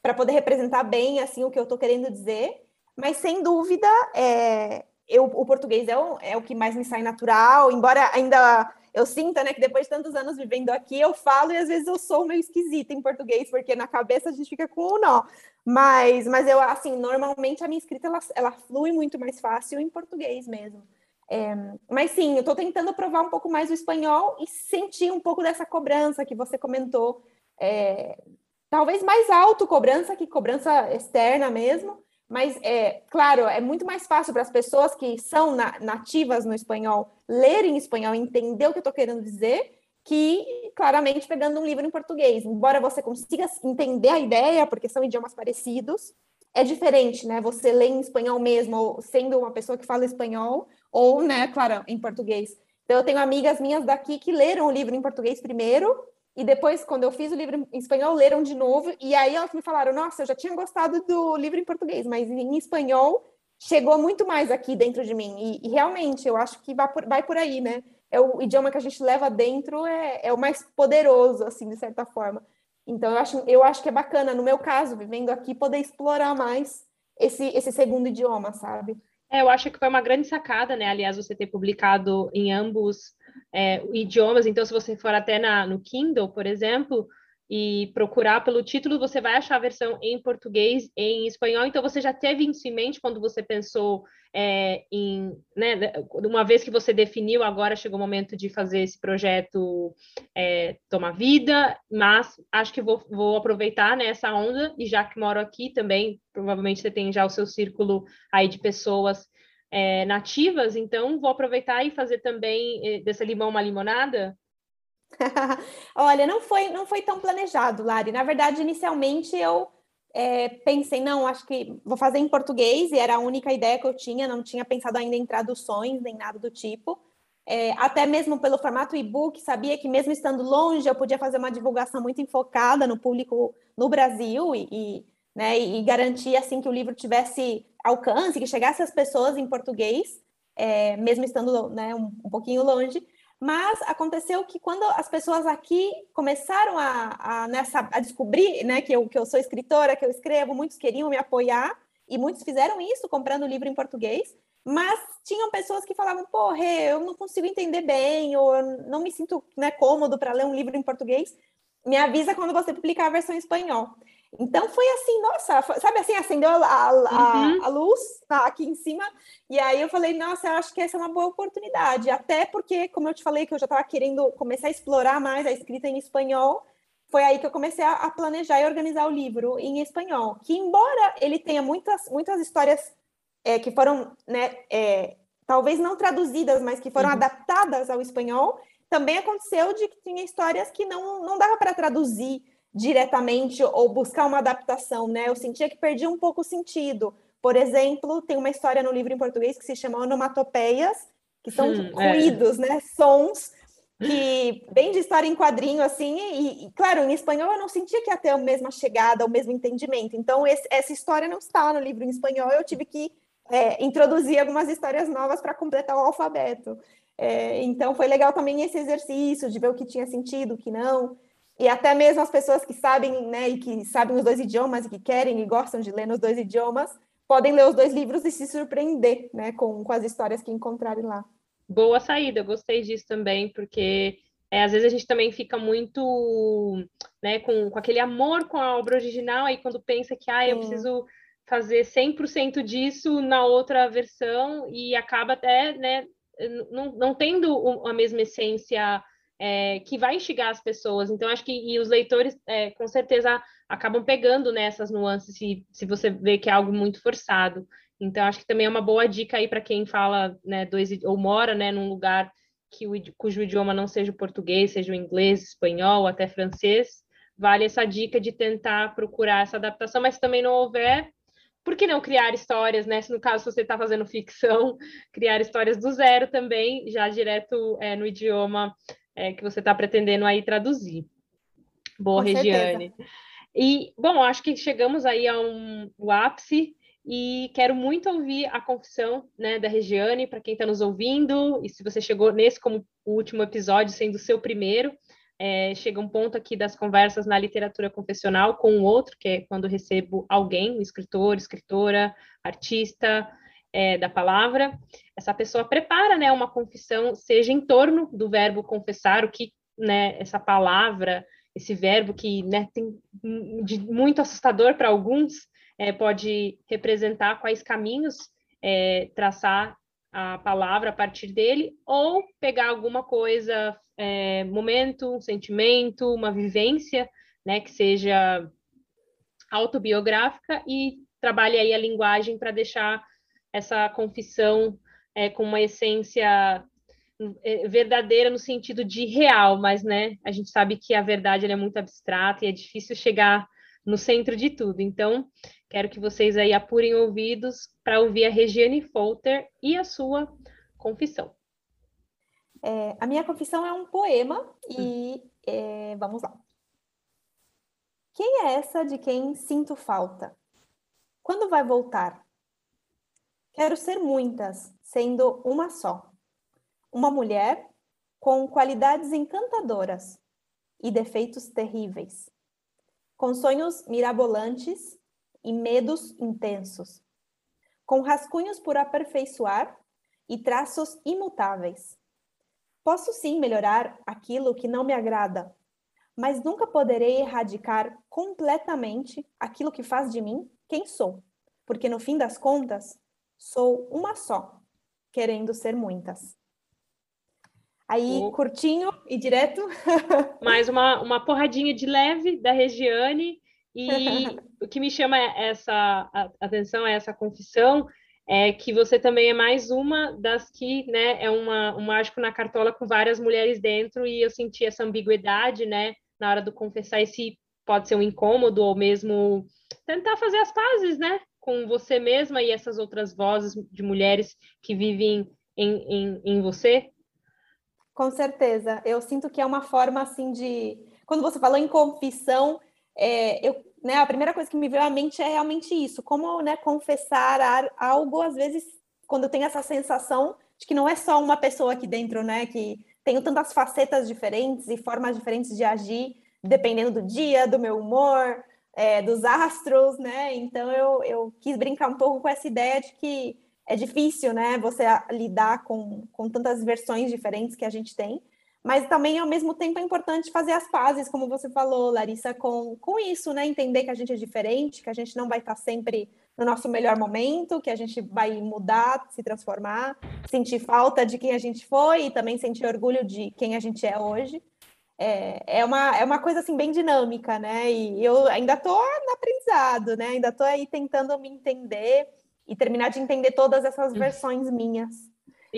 para poder representar bem assim o que eu estou querendo dizer. Mas sem dúvida, é, eu, o português é o, é o que mais me sai natural, embora ainda eu sinta, né, que depois de tantos anos vivendo aqui, eu falo e às vezes eu sou meio esquisita em português, porque na cabeça a gente fica com um nó. Mas, mas eu, assim, normalmente a minha escrita, ela, ela flui muito mais fácil em português mesmo. É, mas sim, eu estou tentando provar um pouco mais o espanhol e sentir um pouco dessa cobrança que você comentou. É, talvez mais alto cobrança que cobrança externa mesmo, mas é claro, é muito mais fácil para as pessoas que são na, nativas no espanhol lerem espanhol e entender o que eu estou querendo dizer, que claramente pegando um livro em português. Embora você consiga entender a ideia, porque são idiomas parecidos, é diferente, né? Você lê em espanhol mesmo, sendo uma pessoa que fala espanhol, ou, né, claro, em português. Então, eu tenho amigas minhas daqui que leram o livro em português primeiro, e depois, quando eu fiz o livro em espanhol, leram de novo, e aí elas me falaram: Nossa, eu já tinha gostado do livro em português, mas em espanhol chegou muito mais aqui dentro de mim. E, e realmente, eu acho que vai por, vai por aí, né? É o idioma que a gente leva dentro, é, é o mais poderoso, assim, de certa forma. Então, eu acho, eu acho que é bacana, no meu caso, vivendo aqui, poder explorar mais esse, esse segundo idioma, sabe? É, eu acho que foi uma grande sacada, né? Aliás, você ter publicado em ambos é, idiomas. Então, se você for até na, no Kindle, por exemplo, e procurar pelo título, você vai achar a versão em português em espanhol. Então, você já teve isso em mente quando você pensou é, em, né, uma vez que você definiu, agora chegou o momento de fazer esse projeto é, tomar vida, mas acho que vou, vou aproveitar né, onda, e já que moro aqui também, provavelmente você tem já o seu círculo aí de pessoas é, nativas, então vou aproveitar e fazer também é, dessa limão uma limonada, (laughs) Olha, não foi, não foi tão planejado, Lari. Na verdade, inicialmente eu é, pensei, não, acho que vou fazer em português, e era a única ideia que eu tinha, não tinha pensado ainda em traduções, nem nada do tipo. É, até mesmo pelo formato e-book, sabia que mesmo estando longe, eu podia fazer uma divulgação muito enfocada no público no Brasil e, e, né, e garantir assim que o livro tivesse alcance, que chegasse às pessoas em português, é, mesmo estando né, um, um pouquinho longe. Mas aconteceu que quando as pessoas aqui começaram a, a, nessa, a descobrir né, que, eu, que eu sou escritora, que eu escrevo, muitos queriam me apoiar, e muitos fizeram isso comprando o livro em português, mas tinham pessoas que falavam, porra, eu não consigo entender bem, ou não me sinto né, cômodo para ler um livro em português. Me avisa quando você publicar a versão em espanhol. Então foi assim, nossa, sabe assim, acendeu a, a, uhum. a, luz tá, aqui em cima, e aí eu falei, nossa, eu acho que essa é uma boa oportunidade, até porque, como eu te falei, que eu já estava querendo começar a explorar mais a escrita em espanhol, foi aí que eu comecei a, a, planejar e organizar o livro em espanhol, que embora ele tenha muitas, muitas histórias é, que foram, né, é, talvez não traduzidas, mas que foram uhum. adaptadas ao espanhol, também aconteceu de que tinha histórias que não, não dava para traduzir, diretamente ou buscar uma adaptação, né? Eu sentia que perdia um pouco o sentido. Por exemplo, tem uma história no livro em português que se chama Onomatopeias, que são hum, ruídos, é. né? Sons que vem de história em quadrinho, assim, e, e, claro, em espanhol eu não sentia que ia ter a mesma chegada, o mesmo entendimento. Então, esse, essa história não está no livro em espanhol, eu tive que é, introduzir algumas histórias novas para completar o alfabeto. É, então, foi legal também esse exercício de ver o que tinha sentido, o que não. E até mesmo as pessoas que sabem, né, e que sabem os dois idiomas e que querem e gostam de ler nos dois idiomas, podem ler os dois livros e se surpreender, né, com, com as histórias que encontrarem lá. Boa saída, gostei disso também, porque é, às vezes a gente também fica muito, né, com, com aquele amor com a obra original, aí quando pensa que, ah, eu preciso fazer 100% disso na outra versão e acaba até, né, não, não tendo a mesma essência é, que vai instigar as pessoas. Então, acho que e os leitores, é, com certeza, acabam pegando nessas né, nuances se, se você vê que é algo muito forçado. Então, acho que também é uma boa dica aí para quem fala, né, dois, ou mora, né, num lugar que o, cujo idioma não seja o português, seja o inglês, espanhol, até francês. Vale essa dica de tentar procurar essa adaptação, mas se também não houver, por que não criar histórias, né? Se no caso você está fazendo (laughs) ficção, criar histórias do zero também, já direto é, no idioma é, que você está pretendendo aí traduzir. Boa, Com Regiane. Certeza. E, bom, acho que chegamos aí a um ápice e quero muito ouvir a confissão né, da Regiane, para quem está nos ouvindo, e se você chegou nesse como o último episódio, sendo o seu primeiro, é, chega um ponto aqui das conversas na literatura confessional com o outro, que é quando recebo alguém, um escritor, escritora, artista, é, da palavra, essa pessoa prepara né, uma confissão, seja em torno do verbo confessar, o que né, essa palavra, esse verbo que né, tem de muito assustador para alguns, é, pode representar quais caminhos é, traçar a palavra a partir dele, ou pegar alguma coisa, é, momento, um sentimento, uma vivência, né, que seja autobiográfica e trabalhe aí a linguagem para deixar essa confissão é, com uma essência é, verdadeira no sentido de real, mas né, a gente sabe que a verdade é muito abstrata e é difícil chegar no centro de tudo. Então, quero que vocês aí apurem ouvidos para ouvir a Regiane Folter e a sua confissão. É, a minha confissão é um poema e é, vamos lá. Quem é essa de quem sinto falta? Quando vai voltar? Quero ser muitas, sendo uma só. Uma mulher com qualidades encantadoras e defeitos terríveis, com sonhos mirabolantes e medos intensos, com rascunhos por aperfeiçoar e traços imutáveis. Posso sim melhorar aquilo que não me agrada, mas nunca poderei erradicar completamente aquilo que faz de mim quem sou, porque no fim das contas, sou uma só, querendo ser muitas. Aí, oh. curtinho e direto. (laughs) Mais uma, uma porradinha de leve da Regiane. E (laughs) o que me chama essa atenção, essa confissão, é que você também é mais uma das que, né, é uma, um mágico na cartola com várias mulheres dentro, e eu senti essa ambiguidade, né, na hora do confessar esse pode ser um incômodo, ou mesmo tentar fazer as pazes, né, com você mesma e essas outras vozes de mulheres que vivem em, em, em você. Com certeza. Eu sinto que é uma forma assim de. Quando você falou em confissão, é, eu, né, a primeira coisa que me veio à mente é realmente isso. Como né, confessar algo, às vezes, quando eu tenho essa sensação de que não é só uma pessoa aqui dentro, né? Que tenho tantas facetas diferentes e formas diferentes de agir, dependendo do dia, do meu humor, é, dos astros, né? Então eu, eu quis brincar um pouco com essa ideia de que é difícil, né, você lidar com, com tantas versões diferentes que a gente tem, mas também, ao mesmo tempo, é importante fazer as pazes, como você falou, Larissa, com, com isso, né, entender que a gente é diferente, que a gente não vai estar sempre no nosso melhor momento, que a gente vai mudar, se transformar, sentir falta de quem a gente foi e também sentir orgulho de quem a gente é hoje. É, é, uma, é uma coisa assim bem dinâmica, né? E eu ainda estou no aprendizado, né? Ainda estou aí tentando me entender e terminar de entender todas essas hum. versões minhas.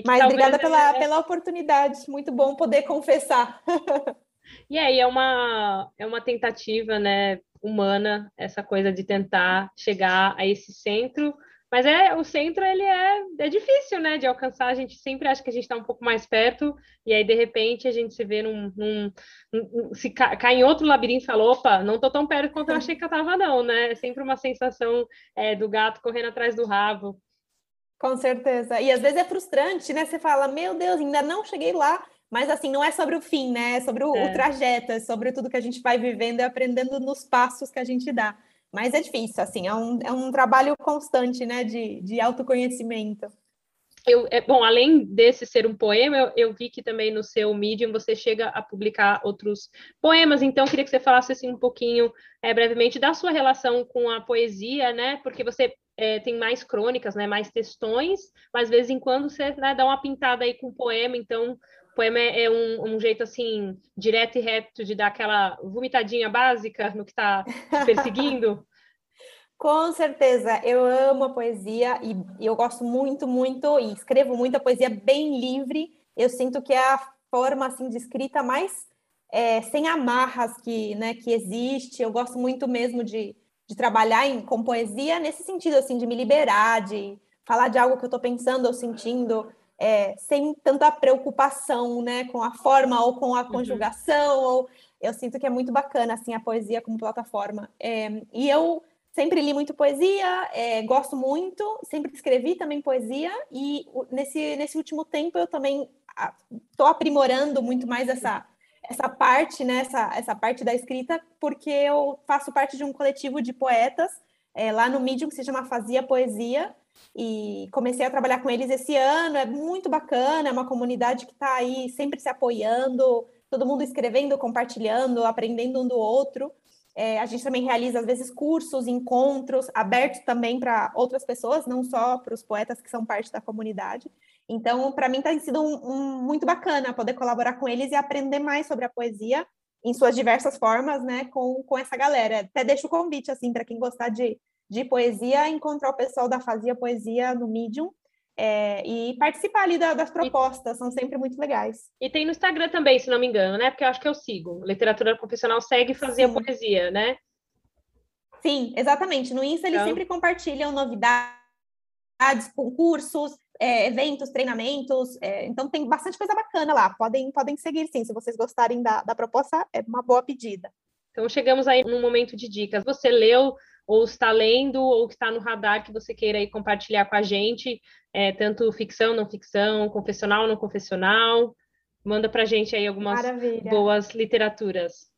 Mas obrigada pela, é... pela oportunidade, muito bom poder confessar. (laughs) E aí é uma, é uma tentativa né, humana, essa coisa de tentar chegar a esse centro mas é o centro ele é, é difícil, né, de alcançar. A gente sempre acha que a gente está um pouco mais perto e aí de repente a gente se vê num, num, num se cai, cai em outro labirinto e fala, opa, não estou tão perto quanto eu achei que eu estava não, né? É sempre uma sensação é, do gato correndo atrás do rabo. Com certeza. E às vezes é frustrante, né? Você fala, meu Deus, ainda não cheguei lá. Mas assim, não é sobre o fim, né? É sobre o, é. o trajeto, é sobre tudo que a gente vai vivendo e aprendendo nos passos que a gente dá. Mas é difícil, assim, é um, é um trabalho constante, né, de, de autoconhecimento. Eu, é, bom, além desse ser um poema, eu, eu, vi que também no seu Medium você chega a publicar outros poemas, então queria que você falasse assim, um pouquinho, é, brevemente, da sua relação com a poesia, né? Porque você é, tem mais crônicas, né? Mais textões, mas de vez em quando você né, dá uma pintada aí com poema, então poema é, é um, um, jeito assim, direto e reto de dar aquela vomitadinha básica no que está perseguindo? (laughs) Com certeza, eu amo a poesia e, eu gosto muito, muito, e escrevo muita poesia bem livre. Eu sinto que é a forma assim de escrita mais é, sem amarras que, né, que existe. Eu gosto muito mesmo de, de trabalhar em, com poesia nesse sentido, assim, de me liberar, de falar de algo que eu estou pensando ou sentindo é, sem tanta preocupação, né, com a forma ou com a uhum. conjugação. Ou, eu sinto que é muito bacana assim a poesia como plataforma. É, e eu sempre li muito poesia, é, gosto muito, sempre escrevi também poesia e nesse nesse último tempo eu também estou aprimorando muito mais essa essa parte, né, essa, essa parte da escrita, porque eu faço parte de um coletivo de poetas é, lá no Medium que se chama Fazia Poesia, e comecei a trabalhar com eles esse ano. É muito bacana, é uma comunidade que está aí sempre se apoiando, todo mundo escrevendo, compartilhando, aprendendo um do outro. É, a gente também realiza, às vezes, cursos, encontros, abertos também para outras pessoas, não só para os poetas que são parte da comunidade. Então, para mim, tem sido um, um, muito bacana poder colaborar com eles e aprender mais sobre a poesia em suas diversas formas, né, com, com essa galera. Até deixo o convite, assim, para quem gostar de, de poesia, encontrar o pessoal da Fazia Poesia no Medium é, e participar ali da, das propostas, e, são sempre muito legais. E tem no Instagram também, se não me engano, né? Porque eu acho que eu sigo. Literatura Confessional segue Fazia Sim. Poesia, né? Sim, exatamente. No Insta eles então... sempre compartilham novidades, concursos, é, eventos, treinamentos. É, então tem bastante coisa bacana lá. Podem, podem seguir, sim. Se vocês gostarem da, da proposta, é uma boa pedida. Então chegamos aí num momento de dicas. Você leu ou está lendo ou está no radar que você queira aí compartilhar com a gente, é, tanto ficção, não ficção, confessional, não confessional. Manda para a gente aí algumas Maravilha. boas literaturas.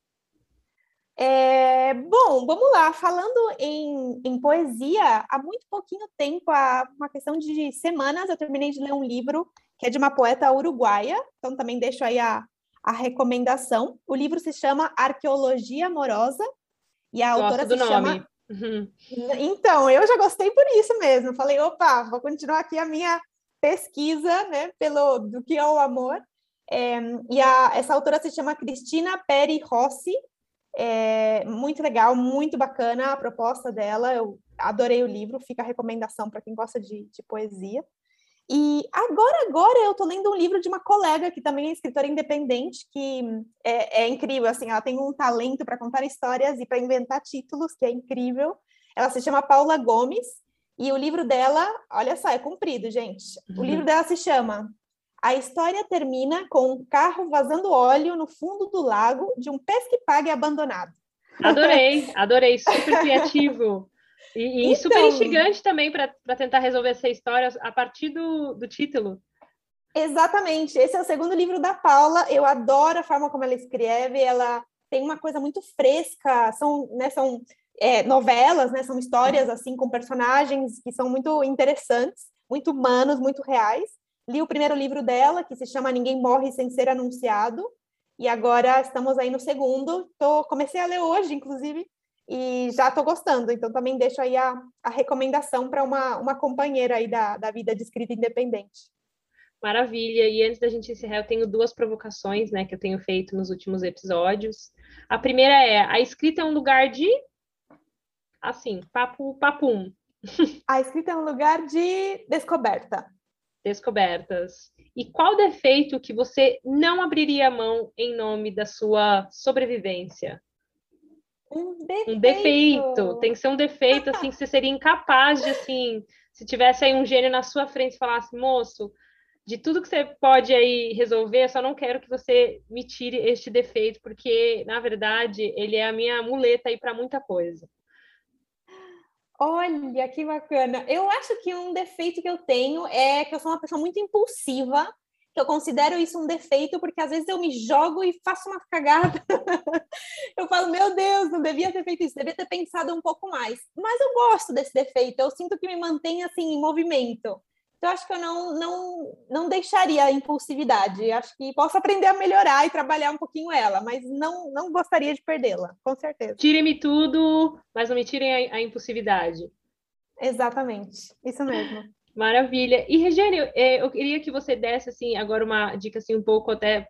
É, bom, vamos lá. Falando em, em, poesia, há muito pouquinho tempo, há uma questão de semanas, eu terminei de ler um livro que é de uma poeta uruguaia, então também deixo aí a, a recomendação. O livro se chama Arqueologia Amorosa e a Gosto autora se nome. chama Uhum. Então, eu já gostei por isso mesmo. Falei, opa, vou continuar aqui a minha pesquisa, né, pelo do que é o amor. É, e a, essa autora se chama Cristina Peri Rossi. É, muito legal, muito bacana a proposta dela. Eu adorei o livro, fica a recomendação para quem gosta de, de poesia. E agora, agora eu estou lendo um livro de uma colega que também é escritora independente, que é, é incrível, assim, ela tem um talento para contar histórias e para inventar títulos, que é incrível. Ela se chama Paula Gomes, e o livro dela, olha só, é comprido, gente. O livro uhum. dela se chama A História Termina com um carro vazando óleo no fundo do lago de um pesque-pague abandonado. Adorei, (laughs) adorei, super criativo. E, e então, super instigante também para tentar resolver essa história a partir do, do título. Exatamente. Esse é o segundo livro da Paula. Eu adoro a forma como ela escreve. Ela tem uma coisa muito fresca. São, né, são é, novelas, né? São histórias assim com personagens que são muito interessantes, muito humanos, muito reais. Li o primeiro livro dela, que se chama Ninguém Morre Sem Ser Anunciado. E agora estamos aí no segundo. Tô, comecei a ler hoje, inclusive, e já estou gostando, então também deixo aí a, a recomendação para uma, uma companheira aí da, da vida de escrita independente. Maravilha, e antes da gente encerrar, eu tenho duas provocações, né, que eu tenho feito nos últimos episódios. A primeira é, a escrita é um lugar de, assim, papo, papum. (laughs) A escrita é um lugar de descoberta. Descobertas. E qual defeito que você não abriria a mão em nome da sua sobrevivência? Um defeito. Um defeito. Tem que ser um defeito, assim, que você seria incapaz de, assim, se tivesse aí um gênio na sua frente e falasse, moço, de tudo que você pode aí resolver, eu só não quero que você me tire este defeito, porque, na verdade, ele é a minha muleta aí para muita coisa. Olha, que bacana. Eu acho que um defeito que eu tenho é que eu sou uma pessoa muito impulsiva eu considero isso um defeito, porque às vezes eu me jogo e faço uma cagada. (laughs) eu falo, meu Deus, não devia ter feito isso, devia ter pensado um pouco mais. Mas eu gosto desse defeito, eu sinto que me mantém assim em movimento. Então, acho que eu não, não, não deixaria a impulsividade. Acho que posso aprender a melhorar e trabalhar um pouquinho ela, mas não, não gostaria de perdê-la, com certeza. Tirem-me tudo, mas não me tirem a, a impulsividade. Exatamente, isso mesmo. Maravilha. E, Regiane, é, eu queria que você desse, assim, agora uma dica, assim, um pouco até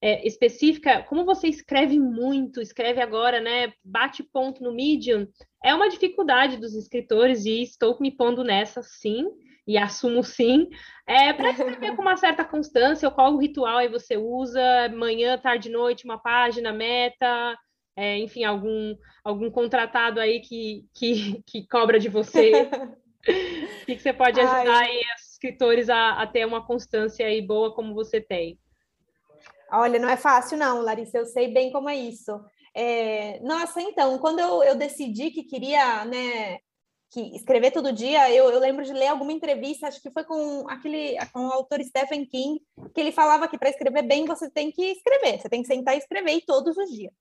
é, específica. Como você escreve muito, escreve agora, né, bate ponto no Medium, é uma dificuldade dos escritores e estou me pondo nessa, sim, e assumo sim, é para escrever com uma certa constância, qual o ritual aí você usa, manhã, tarde, noite, uma página, meta, é, enfim, algum, algum contratado aí que, que, que cobra de você. (laughs) O que, que, você pode ajudar Ai. aí os escritores a, a, ter uma constância aí boa como você tem? Olha, não é fácil não, Larissa, eu sei bem como é isso. É, nossa, então, quando eu, eu decidi que queria, né, que escrever todo dia, eu, eu, lembro de ler alguma entrevista, acho que foi com aquele com o autor Stephen King, que ele falava que para escrever bem você tem que escrever, você tem que sentar e escrever todos os dias.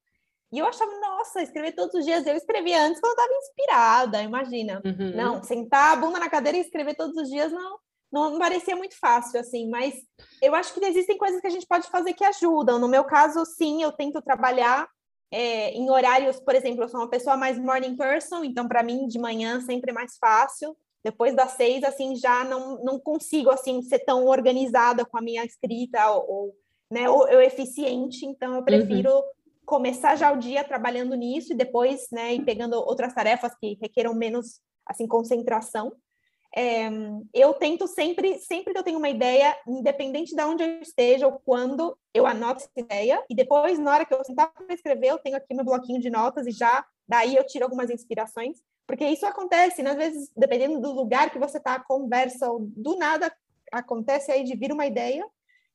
E eu achava, nossa, escrever todos os dias. Eu escrevia antes quando eu estava inspirada, imagina. Uhum. Não, sentar a bunda na cadeira e escrever todos os dias não, não parecia muito fácil, assim. Mas eu acho que existem coisas que a gente pode fazer que ajudam. No meu caso, sim, eu tento trabalhar é, em horários, por exemplo, eu sou uma pessoa mais morning person, então para mim de manhã sempre é mais fácil. Depois das seis, assim, já não, não consigo, assim, ser tão organizada com a minha escrita ou, ou né, ou, ou eficiente. Então, eu prefiro uhum. Começar já o dia trabalhando nisso e depois, né, ir pegando outras tarefas que requeram menos, assim, concentração. É, eu tento sempre, sempre que eu tenho uma ideia, independente de onde eu esteja ou quando, eu anoto essa ideia e depois, na hora que eu sentar para escrever, eu tenho aqui meu bloquinho de notas e já daí eu tiro algumas inspirações, porque isso acontece, né? às vezes, dependendo do lugar que você está, a conversa, do nada acontece aí de vir uma ideia.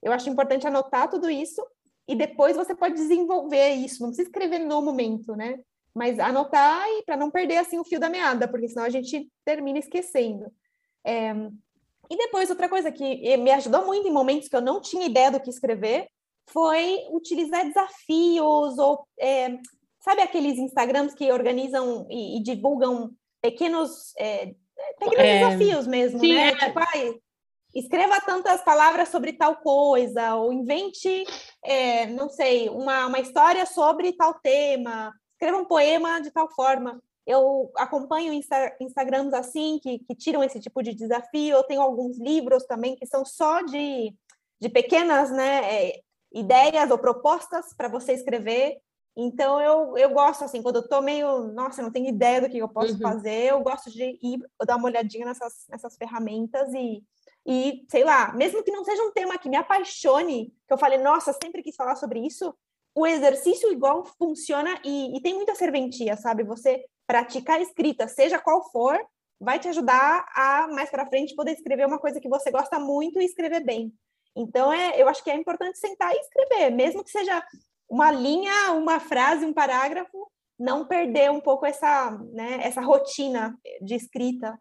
Eu acho importante anotar tudo isso e depois você pode desenvolver isso, não precisa escrever no momento, né? Mas anotar e para não perder assim o fio da meada, porque senão a gente termina esquecendo. É, e depois, outra coisa que me ajudou muito em momentos que eu não tinha ideia do que escrever foi utilizar desafios ou é, sabe aqueles Instagrams que organizam e, e divulgam pequenos, é, pequenos é, desafios mesmo, sim, né? É. Tipo, ai, escreva tantas palavras sobre tal coisa, ou invente, é, não sei, uma, uma história sobre tal tema, escreva um poema de tal forma eu acompanho Insta Instagrams assim, que, que tiram esse tipo de desafio. Eu tenho alguns livros também que são só de, de pequenas né, é, ideias ou propostas para você escrever. Então, eu, eu gosto, assim, quando eu estou meio, nossa, não tenho ideia do que eu posso uhum. fazer, eu gosto de ir dar uma olhadinha nessas, nessas ferramentas e, e, sei lá, mesmo que não seja um tema que me apaixone, que eu fale, nossa, sempre quis falar sobre isso, o exercício igual funciona e, e tem muita serventia, sabe? Você praticar escrita, seja qual for, vai te ajudar a mais para frente poder escrever uma coisa que você gosta muito e escrever bem. Então, é, eu acho que é importante sentar e escrever, mesmo que seja uma linha, uma frase, um parágrafo, não perder um pouco essa, né, essa rotina de escrita.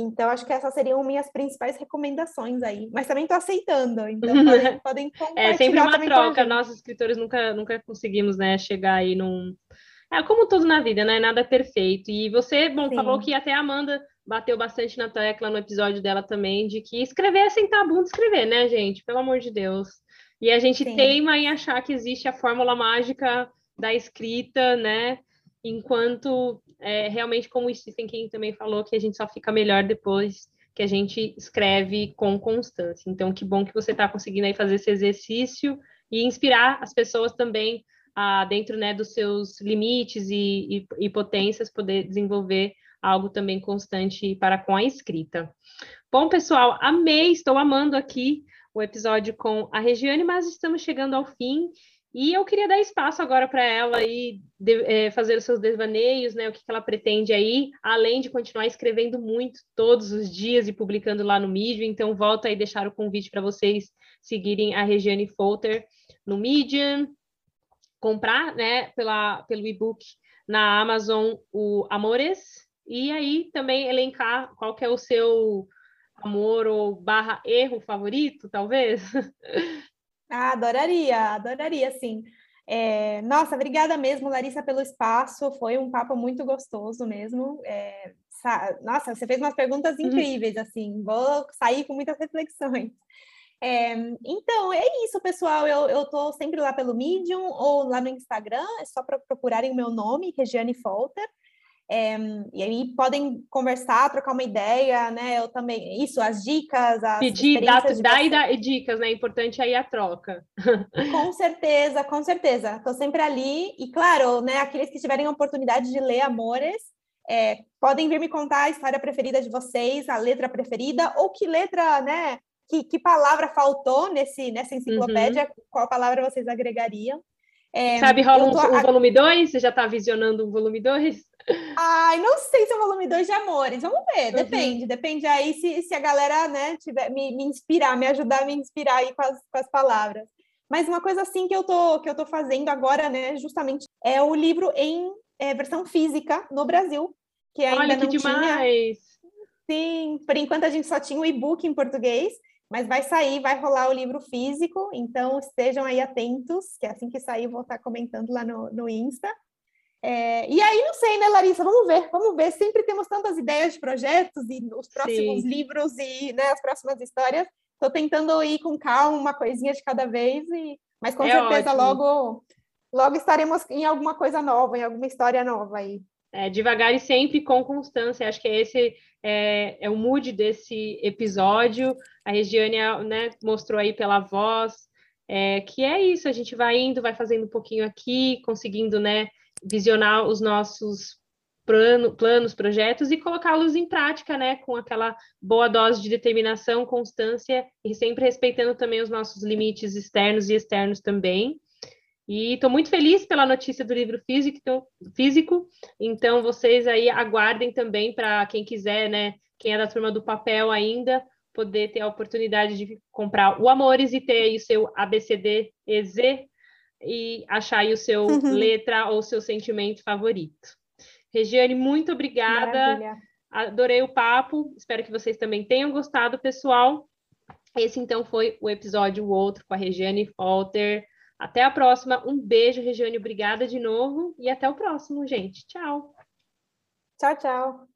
Então, acho que essas seriam minhas principais recomendações aí. Mas também estou aceitando, então (laughs) podem, podem compartilhar. É sempre uma troca, nós escritores nunca, nunca conseguimos né, chegar aí num, é como tudo na vida, né? Nada é perfeito. E você, bom, Sim. falou que até a Amanda bateu bastante na tecla no episódio dela também, de que escrever é sentar a bunda escrever, né, gente? Pelo amor de Deus. E a gente Sim. teima em achar que existe a fórmula mágica da escrita, né? Enquanto é, realmente, como o Stephen King também falou, que a gente só fica melhor depois que a gente escreve com constância. Então, que bom que você está conseguindo aí fazer esse exercício e inspirar as pessoas também a, dentro né, dos seus limites e, e, e potências, poder desenvolver algo também constante para com a escrita. Bom, pessoal, amei, estou amando aqui o episódio com a Regiane, mas estamos chegando ao fim. E eu queria dar espaço agora para ela aí de, é, fazer os seus desvaneios, né? O que, que, ela pretende aí, além de continuar escrevendo muito todos os dias e publicando lá no Medium. Então, volta aí deixar o convite para vocês seguirem a Regiane Folter no Medium, comprar, né, pela, pelo e-book na Amazon o Amores, e aí também elencar qual que é o seu amor ou barra erro favorito, talvez? (laughs) Ah, adoraria, adoraria, sim. É, nossa, obrigada mesmo, Larissa, pelo espaço. Foi um papo muito gostoso mesmo. É, nossa, você fez umas perguntas uhum. incríveis, assim. Vou sair com muitas reflexões. É, então, é isso, pessoal. Eu, eu tô sempre lá pelo Medium ou lá no Instagram, é só para procurarem o meu nome, Regiane Folter. É, e aí podem conversar, trocar uma ideia, né? Eu também, isso, as dicas, as Pedir, dar, dar e dar dicas, né? Importante aí a troca. (laughs) Com certeza, com certeza. Estou sempre ali. E claro, né? Aqueles que tiverem a oportunidade de ler Amores, é, podem vir me contar a história preferida de vocês, a letra preferida, ou que letra, né? que, que palavra faltou nesse, nessa enciclopédia, uhum. qual palavra vocês agregariam. É, Sabe, rola um, um volume 2? Você já está visionando um volume 2? Ai, não sei se é o volume 2 de Amores. Vamos ver, uhum. depende. Depende aí se, se a galera né, tiver, me, me inspirar, me ajudar a me inspirar aí com as, com as palavras. Mas uma coisa assim que eu tô, que eu tô fazendo agora, né, justamente, é o livro em é, versão física no Brasil, que ainda Olha, que não demais! Tinha. Sim, por enquanto a gente só tinha o e-book em português, mas vai sair, vai rolar o livro físico, então estejam aí atentos, que assim que sair vou estar comentando lá no, no Insta. É, e aí, não sei, né, Larissa? Vamos ver, vamos ver. Sempre temos tantas ideias de projetos e os próximos Sim. livros e né, as próximas histórias. Estou tentando ir com calma, uma coisinha de cada vez, e... mas com é certeza ótimo. logo logo estaremos em alguma coisa nova, em alguma história nova aí. É, devagar e sempre com constância. Acho que esse é, é o mood desse episódio. A Regiane né, mostrou aí pela voz é, que é isso. A gente vai indo, vai fazendo um pouquinho aqui, conseguindo né, visionar os nossos plano, planos, projetos e colocá-los em prática, né, com aquela boa dose de determinação, constância e sempre respeitando também os nossos limites externos e externos também. E estou muito feliz pela notícia do livro físico, então, físico, então vocês aí aguardem também para quem quiser, né? Quem é da turma do papel ainda, poder ter a oportunidade de comprar o Amores e ter aí o seu ABCD EZ e achar aí o seu uhum. letra ou seu sentimento favorito. Regiane, muito obrigada. Maravilha. Adorei o papo. Espero que vocês também tenham gostado, pessoal. Esse então foi o episódio o outro com a Regiane Folter. Até a próxima. Um beijo, Regiane. Obrigada de novo. E até o próximo, gente. Tchau. Tchau, tchau.